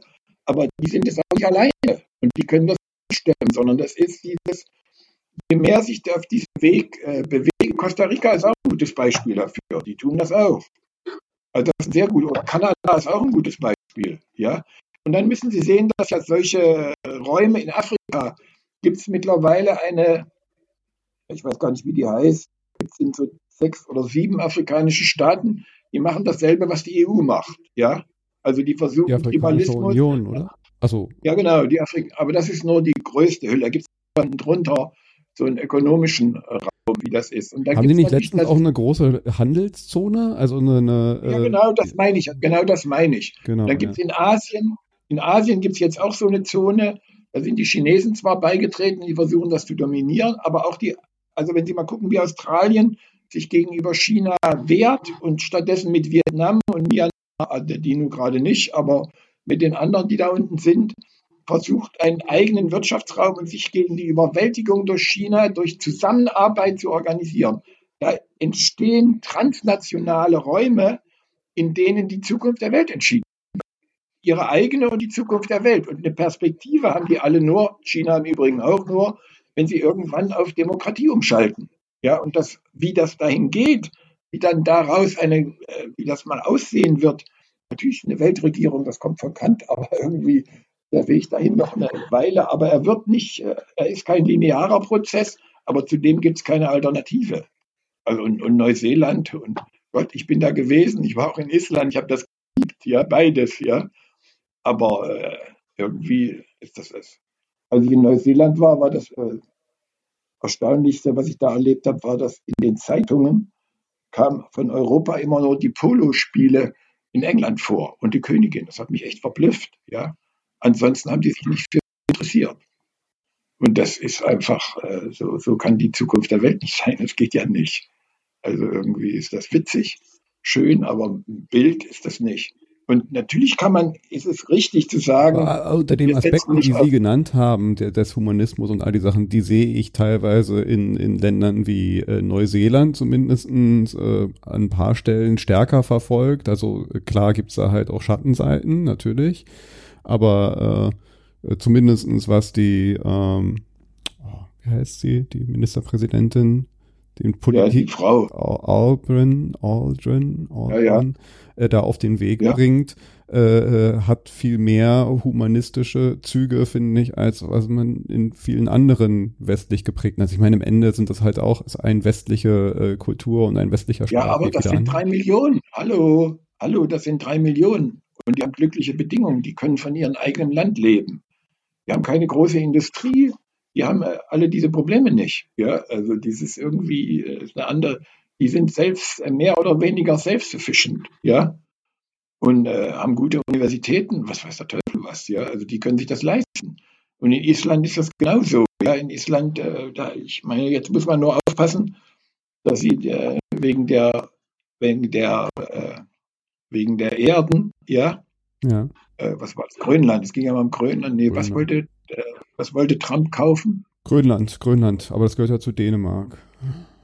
B: Aber die sind es auch nicht alleine und die können das nicht stellen, sondern das ist dieses, je mehr sich auf diesem Weg äh, bewegen, Costa Rica ist auch ein gutes Beispiel dafür. Die tun das auch. Also das ist sehr gut. Oder Kanada ist auch ein gutes Beispiel. Ja? Und dann müssen Sie sehen, dass ja solche Räume in Afrika gibt es mittlerweile eine, ich weiß gar nicht, wie die heißt, es sind so sechs oder sieben afrikanische Staaten, die machen dasselbe, was die EU macht. Ja? Also die versuchen die
A: Tribalismus. Union, oder?
B: Also. Ja, genau, die Afrik aber das ist nur die größte Hülle. Da gibt es drunter so einen ökonomischen Raum, wie das ist.
A: Haben die nicht letztens auch eine große Handelszone? Also eine, eine
B: ja, genau, das meine ich. Genau das meine ich. Genau, dann gibt es ja. in Asien, in Asien gibt es jetzt auch so eine Zone, da sind die Chinesen zwar beigetreten, die versuchen das zu dominieren, aber auch die, also wenn Sie mal gucken, wie Australien sich gegenüber China wehrt und stattdessen mit Vietnam und Myanmar, also die nun gerade nicht, aber mit den anderen, die da unten sind, versucht, einen eigenen Wirtschaftsraum und sich gegen die Überwältigung durch China durch Zusammenarbeit zu organisieren. Da entstehen transnationale Räume, in denen die Zukunft der Welt entschieden wird. Ihre eigene und die Zukunft der Welt. Und eine Perspektive haben die alle nur, China im Übrigen auch nur, wenn sie irgendwann auf Demokratie umschalten. Ja, und das, wie das dahin geht, wie dann daraus eine, äh, wie das mal aussehen wird, natürlich eine Weltregierung, das kommt von Kant, aber irgendwie der Weg dahin noch eine Weile. Aber er wird nicht, äh, er ist kein linearer Prozess, aber zudem gibt es keine Alternative. Also und, und, Neuseeland und Gott, ich bin da gewesen, ich war auch in Island, ich habe das geliebt, ja, beides, ja. Aber äh, irgendwie ist das es. Als ich in Neuseeland war, war das äh, Erstaunlichste, was ich da erlebt habe, war, dass in den Zeitungen kam von Europa immer nur die Polospiele in England vor und die Königin. Das hat mich echt verblüfft. Ja. Ansonsten haben die sich nicht für interessiert. Und das ist einfach, äh, so, so kann die Zukunft der Welt nicht sein. Das geht ja nicht. Also irgendwie ist das witzig, schön, aber ein Bild ist das nicht. Und natürlich kann man, ist es richtig zu sagen.
A: Aber unter den Aspekten, die Sie genannt haben, der, des Humanismus und all die Sachen, die sehe ich teilweise in, in Ländern wie äh, Neuseeland zumindest äh, an ein paar Stellen stärker verfolgt. Also klar gibt's da halt auch Schattenseiten, natürlich. Aber äh, zumindestens was die, ähm, oh, wie heißt sie, die Ministerpräsidentin, den Politik, ja, Aldrin, Aldrin, Aldrin ja, ja äh, da auf den Weg bringt, äh, äh, hat viel mehr humanistische Züge, finde ich, als was man in vielen anderen westlich geprägten. Also ich meine, im Ende sind das halt auch ist ein westliche äh, Kultur und ein westlicher
B: Staat. Ja, aber das sind an. drei Millionen. Hallo, hallo, das sind drei Millionen. Und die haben glückliche Bedingungen. Die können von ihrem eigenen Land leben. Die haben keine große Industrie. Die haben äh, alle diese Probleme nicht. Ja, also dieses irgendwie äh, ist eine andere, die sind selbst äh, mehr oder weniger selbstsufficient, ja, und äh, haben gute Universitäten, was weiß der Teufel was, ja, also die können sich das leisten. Und in Island ist das genauso. Ja, in Island, äh, da, ich meine, jetzt muss man nur aufpassen, dass sie äh, wegen der, wegen der, wegen der Erden, ja,
A: ja.
B: Was war das? Grönland, es ging ja mal um Grönland. Nee, Grönland. was wollte, was wollte Trump kaufen?
A: Grönland, Grönland, aber das gehört ja zu Dänemark.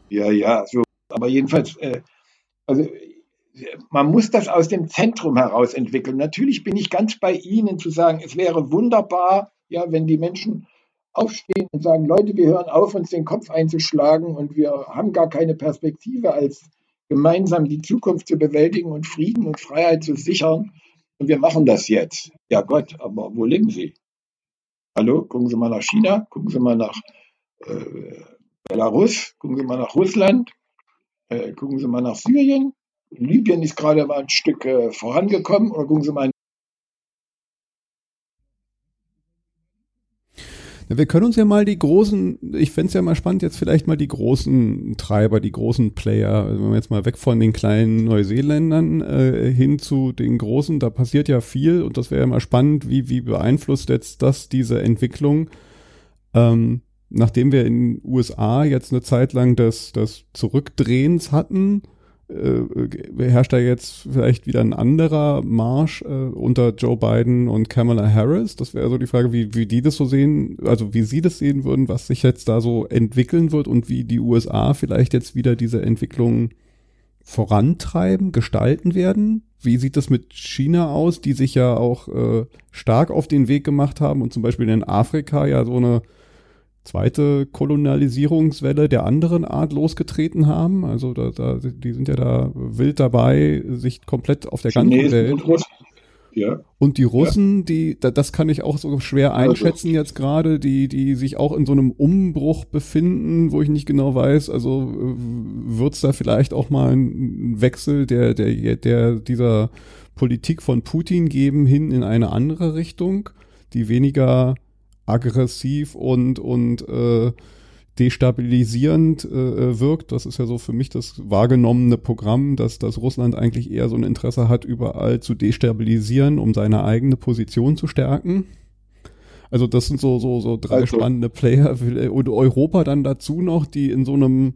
B: Ja, ja, so aber jedenfalls, äh, also man muss das aus dem Zentrum heraus entwickeln. Natürlich bin ich ganz bei Ihnen zu sagen, es wäre wunderbar, ja, wenn die Menschen aufstehen und sagen, Leute, wir hören auf, uns den Kopf einzuschlagen und wir haben gar keine Perspektive, als gemeinsam die Zukunft zu bewältigen und Frieden und Freiheit zu sichern. Und wir machen das jetzt. Ja Gott, aber wo leben Sie? Hallo, gucken Sie mal nach China, gucken Sie mal nach äh, Belarus, gucken Sie mal nach Russland, äh, gucken Sie mal nach Syrien. Libyen ist gerade mal ein Stück äh, vorangekommen. Oder gucken Sie mal
A: Ja, wir können uns ja mal die großen, ich fände es ja mal spannend, jetzt vielleicht mal die großen Treiber, die großen Player, also wenn wir jetzt mal weg von den kleinen Neuseeländern äh, hin zu den großen, da passiert ja viel und das wäre ja mal spannend, wie, wie beeinflusst jetzt das diese Entwicklung? Ähm, nachdem wir in den USA jetzt eine Zeit lang das, das Zurückdrehens hatten, äh, herrscht da jetzt vielleicht wieder ein anderer Marsch äh, unter Joe Biden und Kamala Harris? Das wäre so die Frage, wie, wie die das so sehen, also wie sie das sehen würden, was sich jetzt da so entwickeln wird und wie die USA vielleicht jetzt wieder diese Entwicklung vorantreiben, gestalten werden. Wie sieht das mit China aus, die sich ja auch äh, stark auf den Weg gemacht haben und zum Beispiel in Afrika ja so eine zweite Kolonialisierungswelle der anderen Art losgetreten haben. Also da, da, die sind ja da wild dabei, sich komplett auf der Chinesen ganzen Welt. Und. Ja. und die Russen, ja. die, das kann ich auch so schwer also einschätzen also. jetzt gerade, die, die sich auch in so einem Umbruch befinden, wo ich nicht genau weiß, also äh, wird es da vielleicht auch mal einen Wechsel der, der, der, dieser Politik von Putin geben hin in eine andere Richtung, die weniger aggressiv und, und äh, destabilisierend äh, wirkt. Das ist ja so für mich das wahrgenommene Programm, dass, dass Russland eigentlich eher so ein Interesse hat, überall zu destabilisieren, um seine eigene Position zu stärken. Also das sind so, so, so drei also, spannende Player und Europa dann dazu noch, die in so einem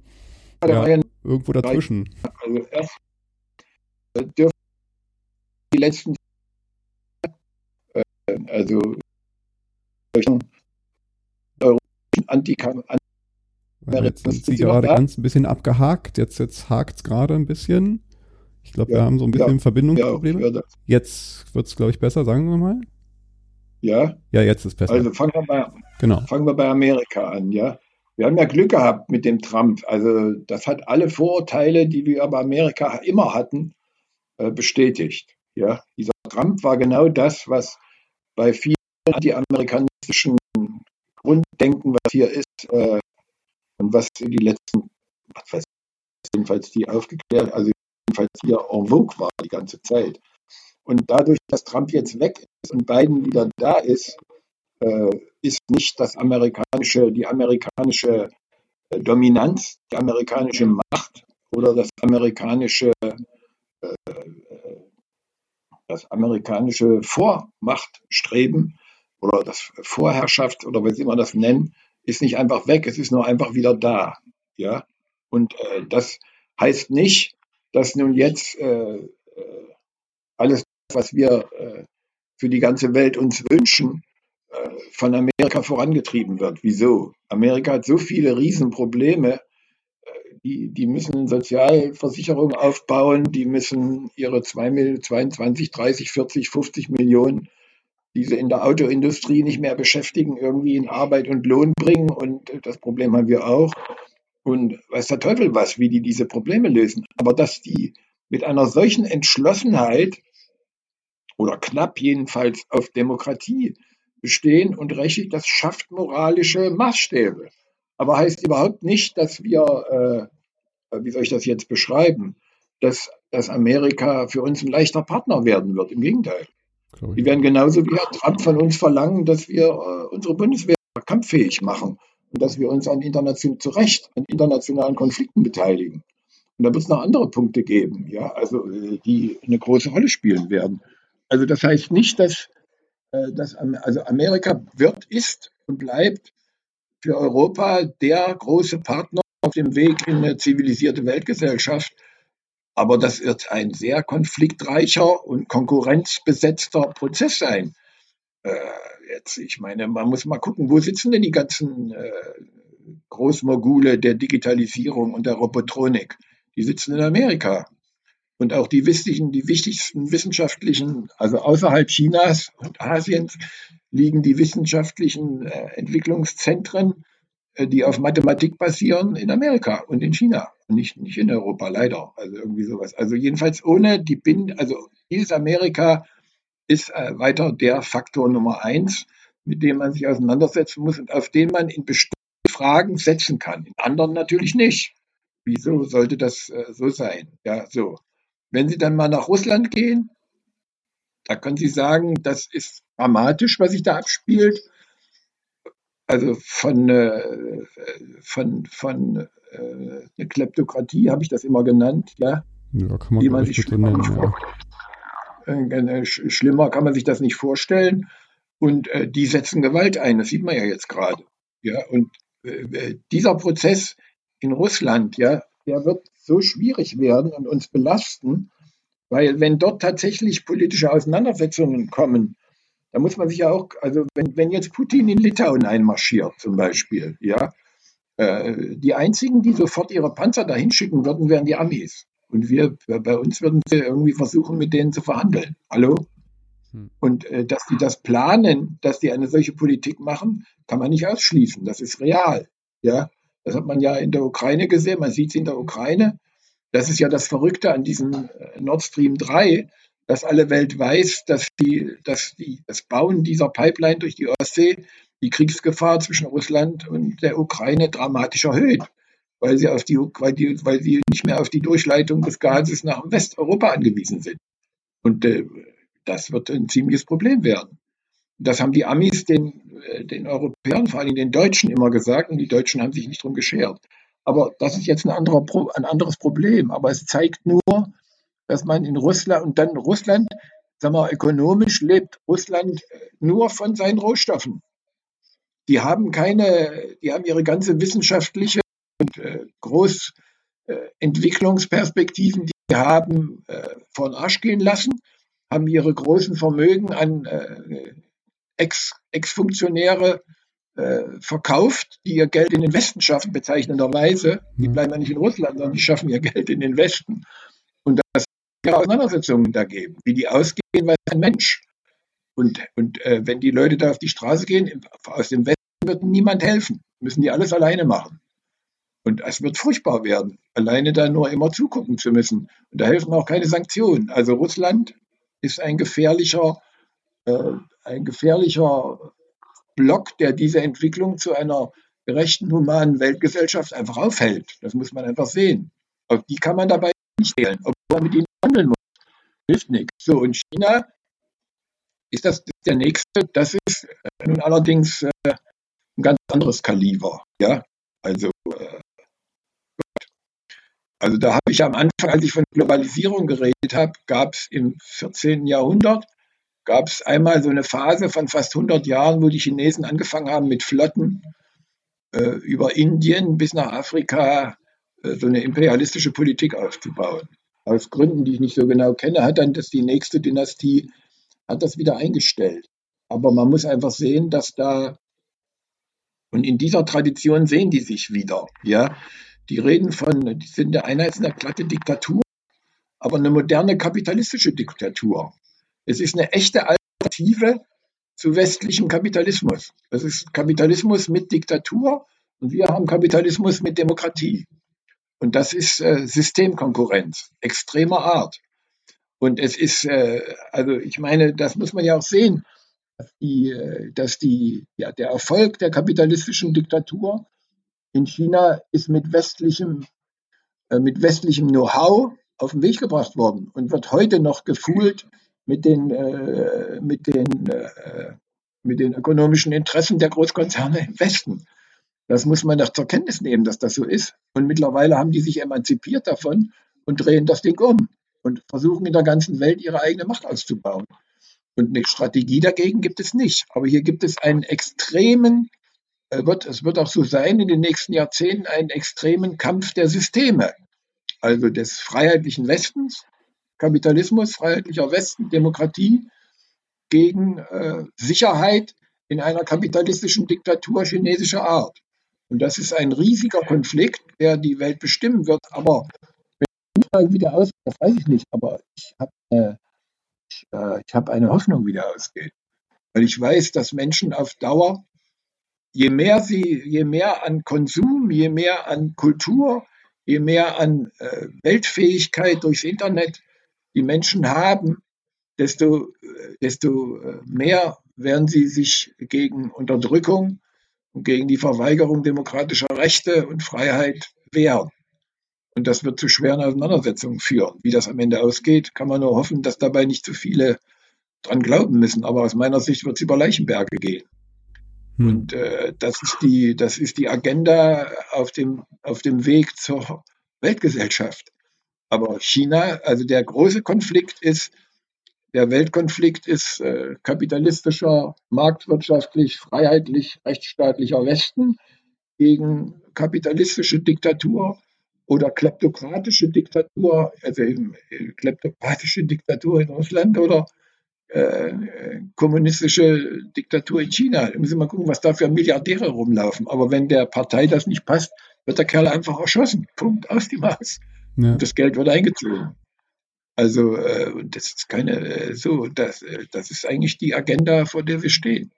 A: ja, irgendwo dazwischen. Also erst
B: äh, dürfen die letzten äh, also
A: Antikam Jetzt sind sie gerade ganz ein bisschen abgehakt. Jetzt, jetzt hakt es gerade ein bisschen. Ich glaube, ja, wir haben so ein bisschen ja, Verbindungsprobleme. Ja, jetzt wird es, glaube ich, besser, sagen wir mal.
B: Ja.
A: Ja, jetzt ist besser.
B: Also fangen wir, bei, genau. fangen wir bei Amerika an, ja. Wir haben ja Glück gehabt mit dem Trump. Also das hat alle Vorurteile, die wir bei Amerika immer hatten, äh, bestätigt. Ja, dieser Trump war genau das, was bei vielen anti-amerikanistischen Grunddenken, was hier ist, äh, und was in die letzten, was weiß ich, jedenfalls die aufgeklärt, also jedenfalls hier en vogue war die ganze Zeit. Und dadurch, dass Trump jetzt weg ist und Biden wieder da ist, äh, ist nicht das amerikanische, die amerikanische äh, Dominanz, die amerikanische Macht oder das amerikanische, äh, das amerikanische Vormachtstreben oder das Vorherrschaft oder sie man das nennen, ist nicht einfach weg, es ist nur einfach wieder da. Ja? Und äh, das heißt nicht, dass nun jetzt äh, äh, alles, was wir äh, für die ganze Welt uns wünschen, äh, von Amerika vorangetrieben wird. Wieso? Amerika hat so viele Riesenprobleme, äh, die, die müssen Sozialversicherungen aufbauen, die müssen ihre 2, 22, 30, 40, 50 Millionen die sie in der Autoindustrie nicht mehr beschäftigen, irgendwie in Arbeit und Lohn bringen. Und das Problem haben wir auch. Und weiß der Teufel was, wie die diese Probleme lösen. Aber dass die mit einer solchen Entschlossenheit oder knapp jedenfalls auf Demokratie bestehen und rechtlich, das schafft moralische Maßstäbe. Aber heißt überhaupt nicht, dass wir, äh, wie soll ich das jetzt beschreiben, dass, dass Amerika für uns ein leichter Partner werden wird. Im Gegenteil. Die werden genauso wie Herr Trump von uns verlangen, dass wir äh, unsere Bundeswehr kampffähig machen und dass wir uns an international, zu Recht an internationalen Konflikten beteiligen. Und da wird es noch andere Punkte geben, ja, also äh, die eine große Rolle spielen werden. Also das heißt nicht, dass, äh, dass also Amerika wird, ist und bleibt für Europa der große Partner auf dem Weg in eine zivilisierte Weltgesellschaft. Aber das wird ein sehr konfliktreicher und konkurrenzbesetzter Prozess sein. Äh, jetzt, ich meine, man muss mal gucken, wo sitzen denn die ganzen äh, Großmogule der Digitalisierung und der Robotronik? Die sitzen in Amerika. Und auch die wichtigen, die wichtigsten wissenschaftlichen, also außerhalb Chinas und Asiens, liegen die wissenschaftlichen äh, Entwicklungszentren die auf Mathematik basieren in Amerika und in China, nicht, nicht in Europa, leider. Also irgendwie sowas. Also jedenfalls ohne die Binde, also dieses Amerika ist äh, weiter der Faktor Nummer eins, mit dem man sich auseinandersetzen muss und auf den man in bestimmten Fragen setzen kann. In anderen natürlich nicht. Wieso sollte das äh, so sein? Ja, so. Wenn Sie dann mal nach Russland gehen, da können Sie sagen, das ist dramatisch, was sich da abspielt also von, äh, von, von äh, eine Kleptokratie habe ich das immer genannt, ja. Ja, kann man, man sich schlimmer, nennen, ja. äh, schlimmer kann man sich das nicht vorstellen. Und äh, die setzen Gewalt ein, das sieht man ja jetzt gerade. Ja, und äh, äh, dieser Prozess in Russland, ja, der wird so schwierig werden und uns belasten, weil wenn dort tatsächlich politische Auseinandersetzungen kommen, da muss man sich ja auch, also wenn, wenn jetzt Putin in Litauen einmarschiert zum Beispiel, ja, äh, die einzigen, die sofort ihre Panzer dahin schicken würden, wären die Amis. Und wir, bei uns würden sie irgendwie versuchen, mit denen zu verhandeln. Hallo? Hm. Und äh, dass die das planen, dass die eine solche Politik machen, kann man nicht ausschließen. Das ist real. Ja, das hat man ja in der Ukraine gesehen. Man sieht es in der Ukraine. Das ist ja das Verrückte an diesem äh, Nord Stream 3, dass alle Welt weiß, dass die, dass die, das Bauen dieser Pipeline durch die Ostsee die Kriegsgefahr zwischen Russland und der Ukraine dramatisch erhöht, weil sie auf die, weil die, weil sie nicht mehr auf die Durchleitung des Gases nach Westeuropa angewiesen sind. Und äh, das wird ein ziemliches Problem werden. Das haben die Amis den, äh, den Europäern, vor allem den Deutschen immer gesagt und die Deutschen haben sich nicht drum geschert. Aber das ist jetzt ein, anderer, ein anderes Problem. Aber es zeigt nur, dass man in Russland und dann Russland, sagen wir, ökonomisch lebt Russland äh, nur von seinen Rohstoffen. Die haben keine, die haben ihre ganze wissenschaftliche und äh, Großentwicklungsperspektiven, äh, die haben äh, vor den Arsch gehen lassen haben ihre großen Vermögen an äh, Ex-Funktionäre äh, verkauft, die ihr Geld in den Westen schaffen, bezeichnenderweise. Die mhm. bleiben ja nicht in Russland, sondern die schaffen ihr Geld in den Westen. Und das Auseinandersetzungen da geben. Wie die ausgehen, weiß ein Mensch. Und, und äh, wenn die Leute da auf die Straße gehen, aus dem Westen wird niemand helfen. Müssen die alles alleine machen. Und es wird furchtbar werden, alleine da nur immer zugucken zu müssen. Und da helfen auch keine Sanktionen. Also Russland ist ein gefährlicher, äh, ein gefährlicher Block, der diese Entwicklung zu einer gerechten, humanen Weltgesellschaft einfach aufhält. Das muss man einfach sehen. Auf die kann man dabei nicht wählen, obwohl man mit ihnen handeln muss. Hilft nichts. So, und China ist das der nächste. Das ist äh, nun allerdings äh, ein ganz anderes Kaliber. Ja, also äh, also da habe ich am Anfang, als ich von Globalisierung geredet habe, gab es im 14. Jahrhundert, gab es einmal so eine Phase von fast 100 Jahren, wo die Chinesen angefangen haben mit Flotten äh, über Indien bis nach Afrika äh, so eine imperialistische Politik aufzubauen. Aus Gründen, die ich nicht so genau kenne, hat dann das die nächste Dynastie hat das wieder eingestellt. Aber man muss einfach sehen, dass da und in dieser Tradition sehen die sich wieder, ja. Die reden von, die sind der einerseits eine glatte Diktatur, aber eine moderne kapitalistische Diktatur. Es ist eine echte Alternative zu westlichem Kapitalismus. Das ist Kapitalismus mit Diktatur und wir haben Kapitalismus mit Demokratie. Und das ist äh, Systemkonkurrenz extremer Art. Und es ist, äh, also ich meine, das muss man ja auch sehen, dass, die, äh, dass die, ja, der Erfolg der kapitalistischen Diktatur in China ist mit westlichem, äh, mit westlichem Know-how auf den Weg gebracht worden und wird heute noch gefühlt mit den, äh, mit den, äh, mit den ökonomischen Interessen der Großkonzerne im Westen. Das muss man doch zur Kenntnis nehmen, dass das so ist. Und mittlerweile haben die sich emanzipiert davon und drehen das Ding um und versuchen in der ganzen Welt ihre eigene Macht auszubauen. Und eine Strategie dagegen gibt es nicht. Aber hier gibt es einen extremen wird, es wird auch so sein in den nächsten Jahrzehnten einen extremen Kampf der Systeme, also des freiheitlichen Westens, Kapitalismus, freiheitlicher Westen, Demokratie gegen äh, Sicherheit in einer kapitalistischen Diktatur chinesischer Art. Und das ist ein riesiger Konflikt, der die Welt bestimmen wird. Aber wenn es wieder ausgeht, das weiß ich nicht, aber ich habe äh, ich, äh, ich hab eine Hoffnung, wie der ausgeht. Weil ich weiß, dass Menschen auf Dauer je mehr sie, je mehr an Konsum, je mehr an Kultur, je mehr an äh, Weltfähigkeit durchs Internet die Menschen haben, desto, äh, desto äh, mehr werden sie sich gegen Unterdrückung und gegen die Verweigerung demokratischer Rechte und Freiheit wehren. Und das wird zu schweren Auseinandersetzungen führen. Wie das am Ende ausgeht, kann man nur hoffen, dass dabei nicht zu viele dran glauben müssen. Aber aus meiner Sicht wird es über Leichenberge gehen. Hm. Und äh, das ist die, das ist die Agenda auf dem, auf dem Weg zur Weltgesellschaft. Aber China, also der große Konflikt ist, der Weltkonflikt ist äh, kapitalistischer, marktwirtschaftlich, freiheitlich, rechtsstaatlicher Westen gegen kapitalistische Diktatur oder kleptokratische Diktatur, also eben äh, kleptokratische Diktatur in Russland oder äh, kommunistische Diktatur in China. Da müssen wir mal gucken, was da für Milliardäre rumlaufen. Aber wenn der Partei das nicht passt, wird der Kerl einfach erschossen. Punkt, aus die Maus. Ja. Und das Geld wird eingezogen. Also äh, das ist keine äh, so, das, äh, das ist eigentlich die Agenda, vor der wir stehen.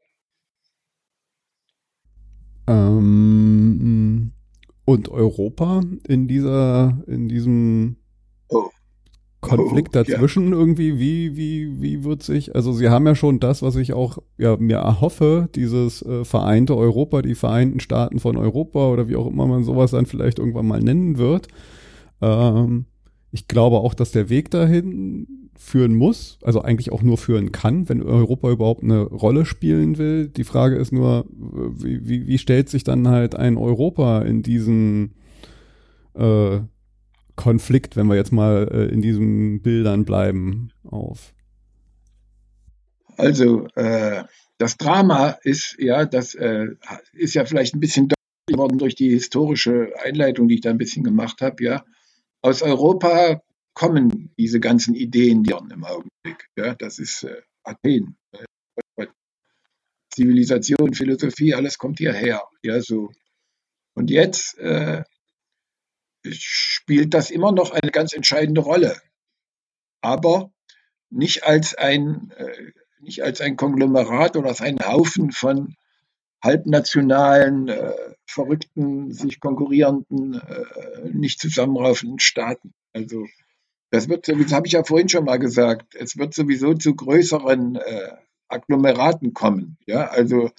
A: Ähm, und Europa in dieser, in diesem oh. Konflikt oh, dazwischen ja. irgendwie, wie, wie, wie wird sich, also sie haben ja schon das, was ich auch ja, mir erhoffe, dieses äh, vereinte Europa, die Vereinten Staaten von Europa oder wie auch immer man sowas dann vielleicht irgendwann mal nennen wird. Ähm, ich glaube auch, dass der Weg dahin führen muss, also eigentlich auch nur führen kann, wenn Europa überhaupt eine Rolle spielen will. Die Frage ist nur, wie, wie, wie stellt sich dann halt ein Europa in diesen äh, Konflikt, wenn wir jetzt mal äh, in diesen Bildern bleiben, auf?
B: Also äh, das Drama ist ja, das äh, ist ja vielleicht ein bisschen deutlich geworden durch die historische Einleitung, die ich da ein bisschen gemacht habe, ja. Aus Europa kommen diese ganzen Ideen im Augenblick. Ja, das ist äh, Athen. Äh, Zivilisation, Philosophie, alles kommt hierher. Ja, so. Und jetzt äh, spielt das immer noch eine ganz entscheidende Rolle. Aber nicht als ein, äh, nicht als ein Konglomerat oder als ein Haufen von halbnationalen, äh, verrückten, sich konkurrierenden, äh, nicht zusammenraufenden Staaten. Also das wird sowieso, habe ich ja vorhin schon mal gesagt, es wird sowieso zu größeren äh, Agglomeraten kommen. Ja, also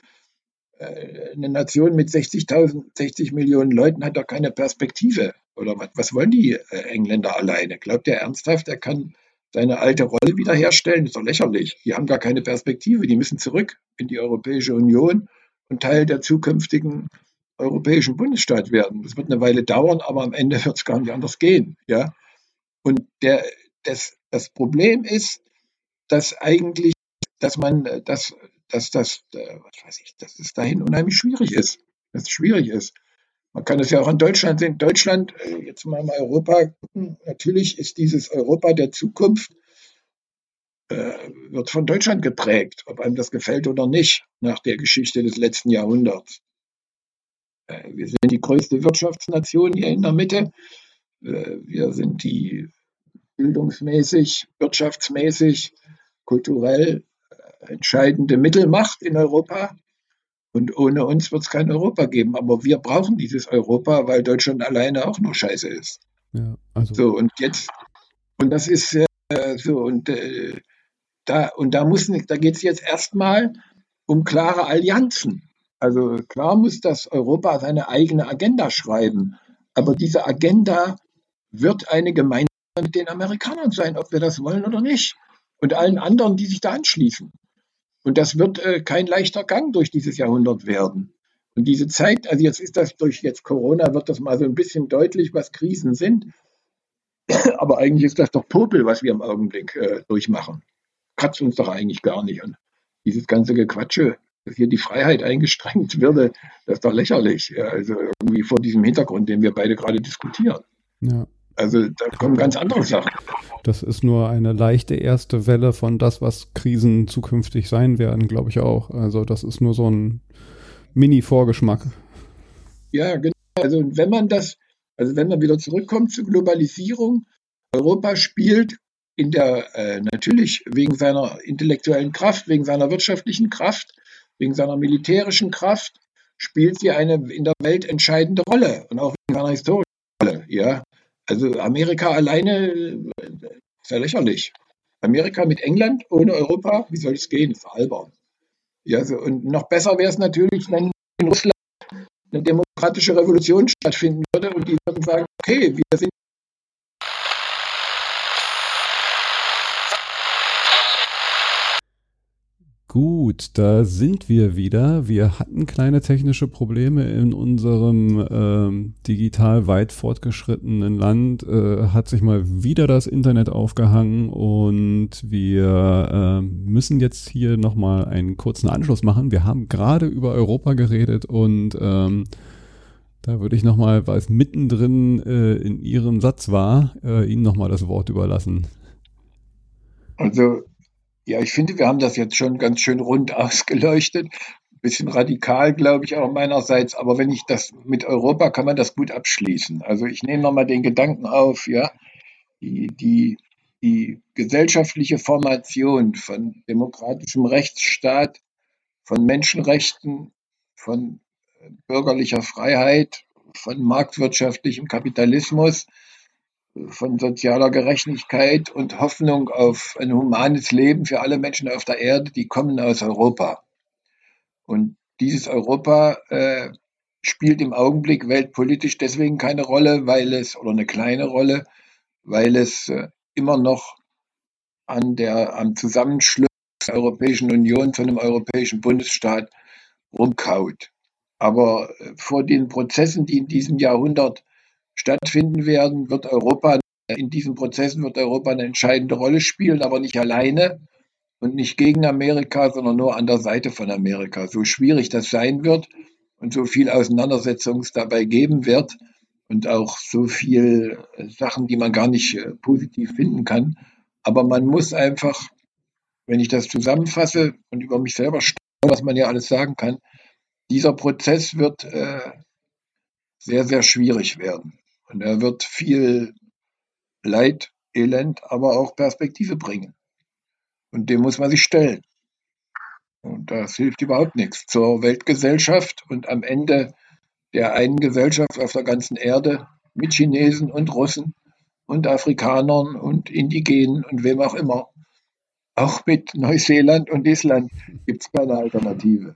B: äh, eine Nation mit 60.000, 60 Millionen Leuten hat doch keine Perspektive. Oder was, was wollen die äh, Engländer alleine? Glaubt er ernsthaft, er kann seine alte Rolle wiederherstellen? Das ist doch lächerlich. Die haben gar keine Perspektive. Die müssen zurück in die Europäische Union und Teil der zukünftigen europäischen Bundesstaat werden. Das wird eine Weile dauern, aber am Ende wird es gar nicht anders gehen. Ja? Und der, das, das Problem ist, dass eigentlich, dass man, dass, dass das, was weiß ich, dass es dahin unheimlich schwierig ist. Dass es schwierig ist. Man kann es ja auch in Deutschland sehen. Deutschland, äh, jetzt mal mal Europa gucken. Natürlich ist dieses Europa der Zukunft, äh, wird von Deutschland geprägt, ob einem das gefällt oder nicht, nach der Geschichte des letzten Jahrhunderts. Äh, wir sind die größte Wirtschaftsnation hier in der Mitte. Äh, wir sind die bildungsmäßig, wirtschaftsmäßig, kulturell äh, entscheidende Mittelmacht in Europa. Und ohne uns wird es kein Europa geben. Aber wir brauchen dieses Europa, weil Deutschland alleine auch noch scheiße ist. Ja, also. So, und jetzt, und das ist äh, so, und äh, da, und da muss da geht es jetzt erstmal um klare Allianzen. Also klar muss das Europa seine eigene Agenda schreiben. Aber diese Agenda wird eine gemeinsame mit den Amerikanern sein, ob wir das wollen oder nicht. Und allen anderen, die sich da anschließen. Und das wird äh, kein leichter Gang durch dieses Jahrhundert werden. Und diese Zeit, also jetzt ist das durch jetzt Corona, wird das mal so ein bisschen deutlich, was Krisen sind. Aber eigentlich ist das doch Popel, was wir im Augenblick äh, durchmachen. Kratzt uns doch eigentlich gar nicht. Und dieses ganze Gequatsche, dass hier die Freiheit eingeschränkt würde, das ist doch lächerlich. Also irgendwie vor diesem Hintergrund, den wir beide gerade diskutieren. Ja. Also da kommen ganz andere Sachen.
A: Das ist nur eine leichte erste Welle von das, was Krisen zukünftig sein werden, glaube ich auch. Also das ist nur so ein Mini-Vorgeschmack.
B: Ja, genau. Also wenn man das, also wenn man wieder zurückkommt zur Globalisierung, Europa spielt in der, äh, natürlich wegen seiner intellektuellen Kraft, wegen seiner wirtschaftlichen Kraft, wegen seiner militärischen Kraft, spielt sie eine in der Welt entscheidende Rolle und auch wegen seiner historischen Rolle. Ja, also Amerika alleine ist ja lächerlich. Amerika mit England ohne Europa, wie soll es gehen? Das ist albern. Ja, so, und noch besser wäre es natürlich, wenn in Russland eine demokratische Revolution stattfinden würde und die würden sagen, okay, wir sind
A: Gut, da sind wir wieder. Wir hatten kleine technische Probleme in unserem ähm, digital weit fortgeschrittenen Land. Äh, hat sich mal wieder das Internet aufgehangen und wir äh, müssen jetzt hier nochmal einen kurzen Anschluss machen. Wir haben gerade über Europa geredet und ähm, da würde ich nochmal, weil es mittendrin äh, in Ihrem Satz war, äh, Ihnen nochmal das Wort überlassen.
B: Also ja, ich finde, wir haben das jetzt schon ganz schön rund ausgeleuchtet. Bisschen radikal, glaube ich, auch meinerseits. Aber wenn ich das mit Europa kann man das gut abschließen. Also ich nehme nochmal den Gedanken auf, ja, die, die, die gesellschaftliche Formation von demokratischem Rechtsstaat, von Menschenrechten, von äh, bürgerlicher Freiheit, von marktwirtschaftlichem Kapitalismus, von sozialer Gerechtigkeit und Hoffnung auf ein humanes Leben für alle Menschen auf der Erde, die kommen aus Europa. Und dieses Europa äh, spielt im Augenblick weltpolitisch deswegen keine Rolle, weil es, oder eine kleine Rolle, weil es äh, immer noch an der, am Zusammenschluss der Europäischen Union zu einem europäischen Bundesstaat rumkaut. Aber äh, vor den Prozessen, die in diesem Jahrhundert stattfinden werden, wird Europa, in diesen Prozessen wird Europa eine entscheidende Rolle spielen, aber nicht alleine und nicht gegen Amerika, sondern nur an der Seite von Amerika. So schwierig das sein wird und so viel Auseinandersetzung dabei geben wird, und auch so viel äh, Sachen, die man gar nicht äh, positiv finden kann. Aber man muss einfach, wenn ich das zusammenfasse und über mich selber staune, was man ja alles sagen kann, dieser Prozess wird äh, sehr, sehr schwierig werden. Und er wird viel Leid, Elend, aber auch Perspektive bringen. Und dem muss man sich stellen. Und das hilft überhaupt nichts zur Weltgesellschaft und am Ende der einen Gesellschaft auf der ganzen Erde mit Chinesen und Russen und Afrikanern und Indigenen und wem auch immer. Auch mit Neuseeland und Island gibt es keine Alternative.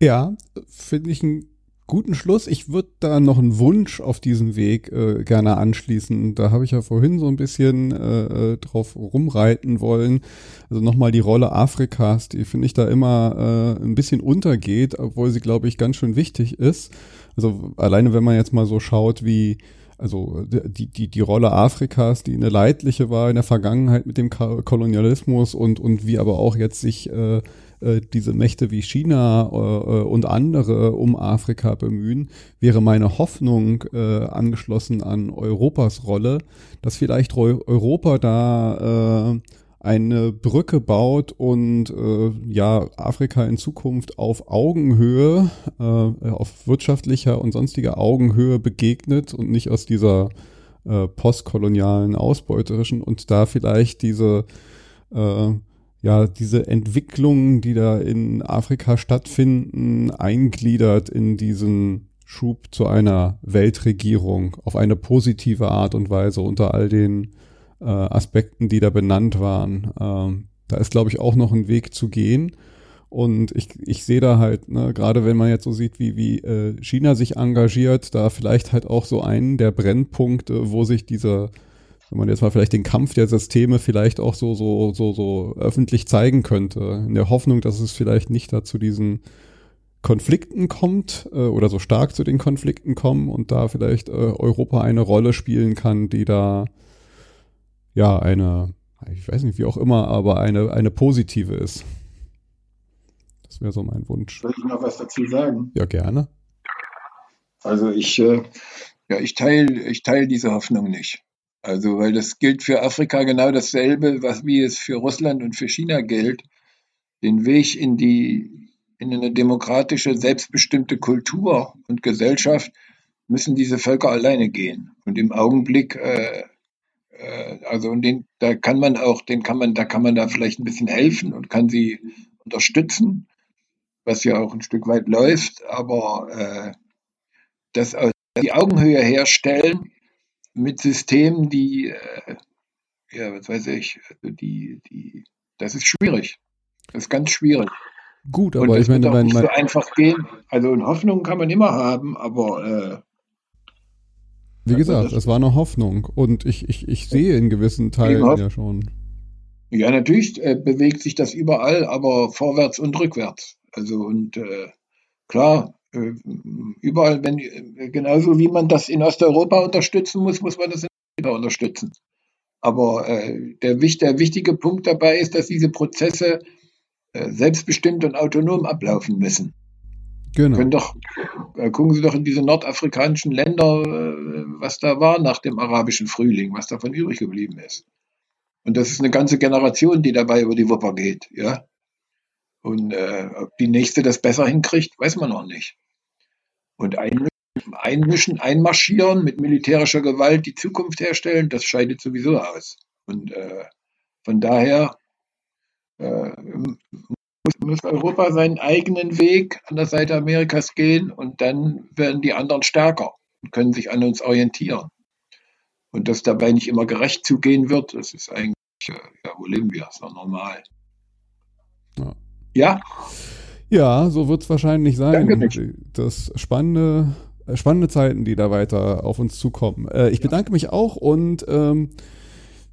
A: Ja, finde ich ein guten Schluss. Ich würde da noch einen Wunsch auf diesem Weg äh, gerne anschließen. Da habe ich ja vorhin so ein bisschen äh, äh drauf rumreiten wollen. Also nochmal die Rolle Afrikas, die finde ich da immer äh, ein bisschen untergeht, obwohl sie, glaube ich, ganz schön wichtig ist. Also alleine, wenn man jetzt mal so schaut, wie also die, die, die Rolle Afrikas, die eine leidliche war in der Vergangenheit mit dem Kolonialismus und, und wie aber auch jetzt sich äh, äh, diese Mächte wie China äh, und andere um Afrika bemühen, wäre meine Hoffnung äh, angeschlossen an Europas Rolle, dass vielleicht Europa da äh, eine Brücke baut und äh, ja Afrika in Zukunft auf Augenhöhe, äh, auf wirtschaftlicher und sonstiger Augenhöhe begegnet und nicht aus dieser äh, postkolonialen ausbeuterischen und da vielleicht diese äh, ja, diese Entwicklungen, die da in Afrika stattfinden, eingliedert in diesen Schub zu einer Weltregierung auf eine positive Art und Weise unter all den äh, Aspekten, die da benannt waren. Ähm, da ist, glaube ich, auch noch ein Weg zu gehen. Und ich, ich sehe da halt, ne, gerade wenn man jetzt so sieht, wie, wie äh, China sich engagiert, da vielleicht halt auch so einen der Brennpunkte, wo sich dieser wenn man jetzt mal vielleicht den Kampf der Systeme vielleicht auch so, so, so, so öffentlich zeigen könnte, in der Hoffnung, dass es vielleicht nicht dazu diesen Konflikten kommt äh, oder so stark zu den Konflikten kommen und da vielleicht äh, Europa eine Rolle spielen kann, die da ja eine, ich weiß nicht wie auch immer, aber eine, eine positive ist. Das wäre so mein Wunsch.
B: Soll ich noch was dazu sagen?
A: Ja, gerne.
B: Also ich, äh, ja, ich teile ich teil diese Hoffnung nicht. Also, weil das gilt für Afrika genau dasselbe, was wie es für Russland und für China gilt. Den Weg in die, in eine demokratische, selbstbestimmte Kultur und Gesellschaft müssen diese Völker alleine gehen. Und im Augenblick, äh, äh, also und den, da kann man auch, den kann man, da kann man da vielleicht ein bisschen helfen und kann sie unterstützen, was ja auch ein Stück weit läuft, aber äh, das die Augenhöhe herstellen mit Systemen, die, äh, ja, was weiß ich, also die, die, das ist schwierig. Das ist ganz schwierig.
A: Gut, aber Und ich meine,
B: mein, nicht so einfach gehen. Also Hoffnung kann man immer haben, aber äh,
A: wie also gesagt, es war eine Hoffnung und ich, ich, ich sehe in gewissen Teilen ja schon.
B: Ja, natürlich äh, bewegt sich das überall, aber vorwärts und rückwärts. Also und äh, klar, äh, überall, wenn, äh, genauso wie man das in Osteuropa unterstützen muss, muss man das in Afrika unterstützen. Aber äh, der, der, wichtige Punkt dabei ist, dass diese Prozesse äh, selbstbestimmt und autonom ablaufen müssen. Genau. Doch, äh, gucken Sie doch in diese nordafrikanischen Länder, äh, was da war nach dem arabischen Frühling, was davon übrig geblieben ist. Und das ist eine ganze Generation, die dabei über die Wupper geht. Ja? Und äh, ob die nächste das besser hinkriegt, weiß man noch nicht. Und einmischen, einmarschieren mit militärischer Gewalt die Zukunft herstellen, das scheidet sowieso aus. Und äh, von daher äh, muss Europa seinen eigenen Weg an der Seite Amerikas gehen und dann werden die anderen stärker und können sich an uns orientieren. Und dass dabei nicht immer gerecht zugehen wird, das ist eigentlich, äh, ja, wo leben wir? Ist doch normal.
A: Ja.
B: Ja?
A: Ja, so wird es wahrscheinlich sein.
B: Danke.
A: Das spannende, äh, spannende Zeiten, die da weiter auf uns zukommen. Äh, ich bedanke mich auch und ähm,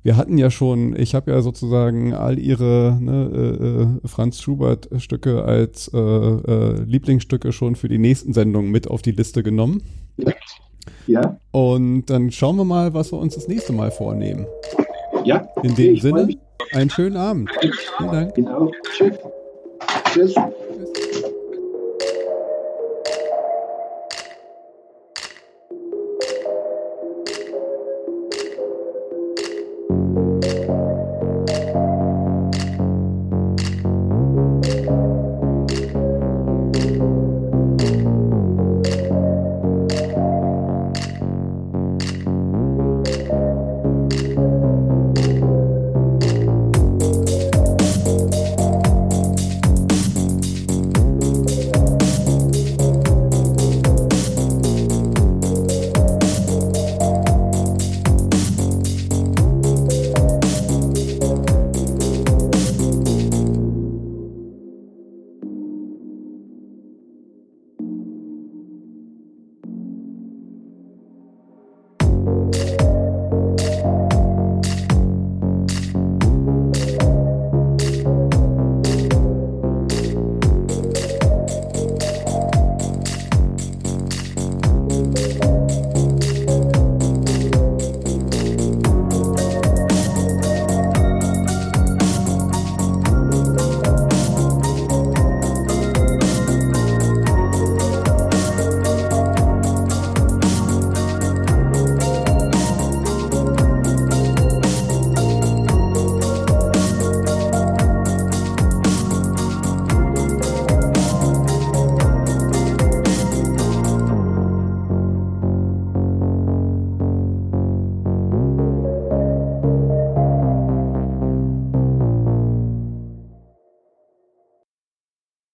A: wir hatten ja schon, ich habe ja sozusagen all ihre ne, äh, äh, Franz Schubert Stücke als äh, äh, Lieblingsstücke schon für die nächsten Sendungen mit auf die Liste genommen.
B: Ja,
A: Und dann schauen wir mal, was wir uns das nächste Mal vornehmen.
B: ja.
A: In dem Sinne, einen schönen Abend. Vielen Dank.
B: Genau. Tschüss. Tschüss.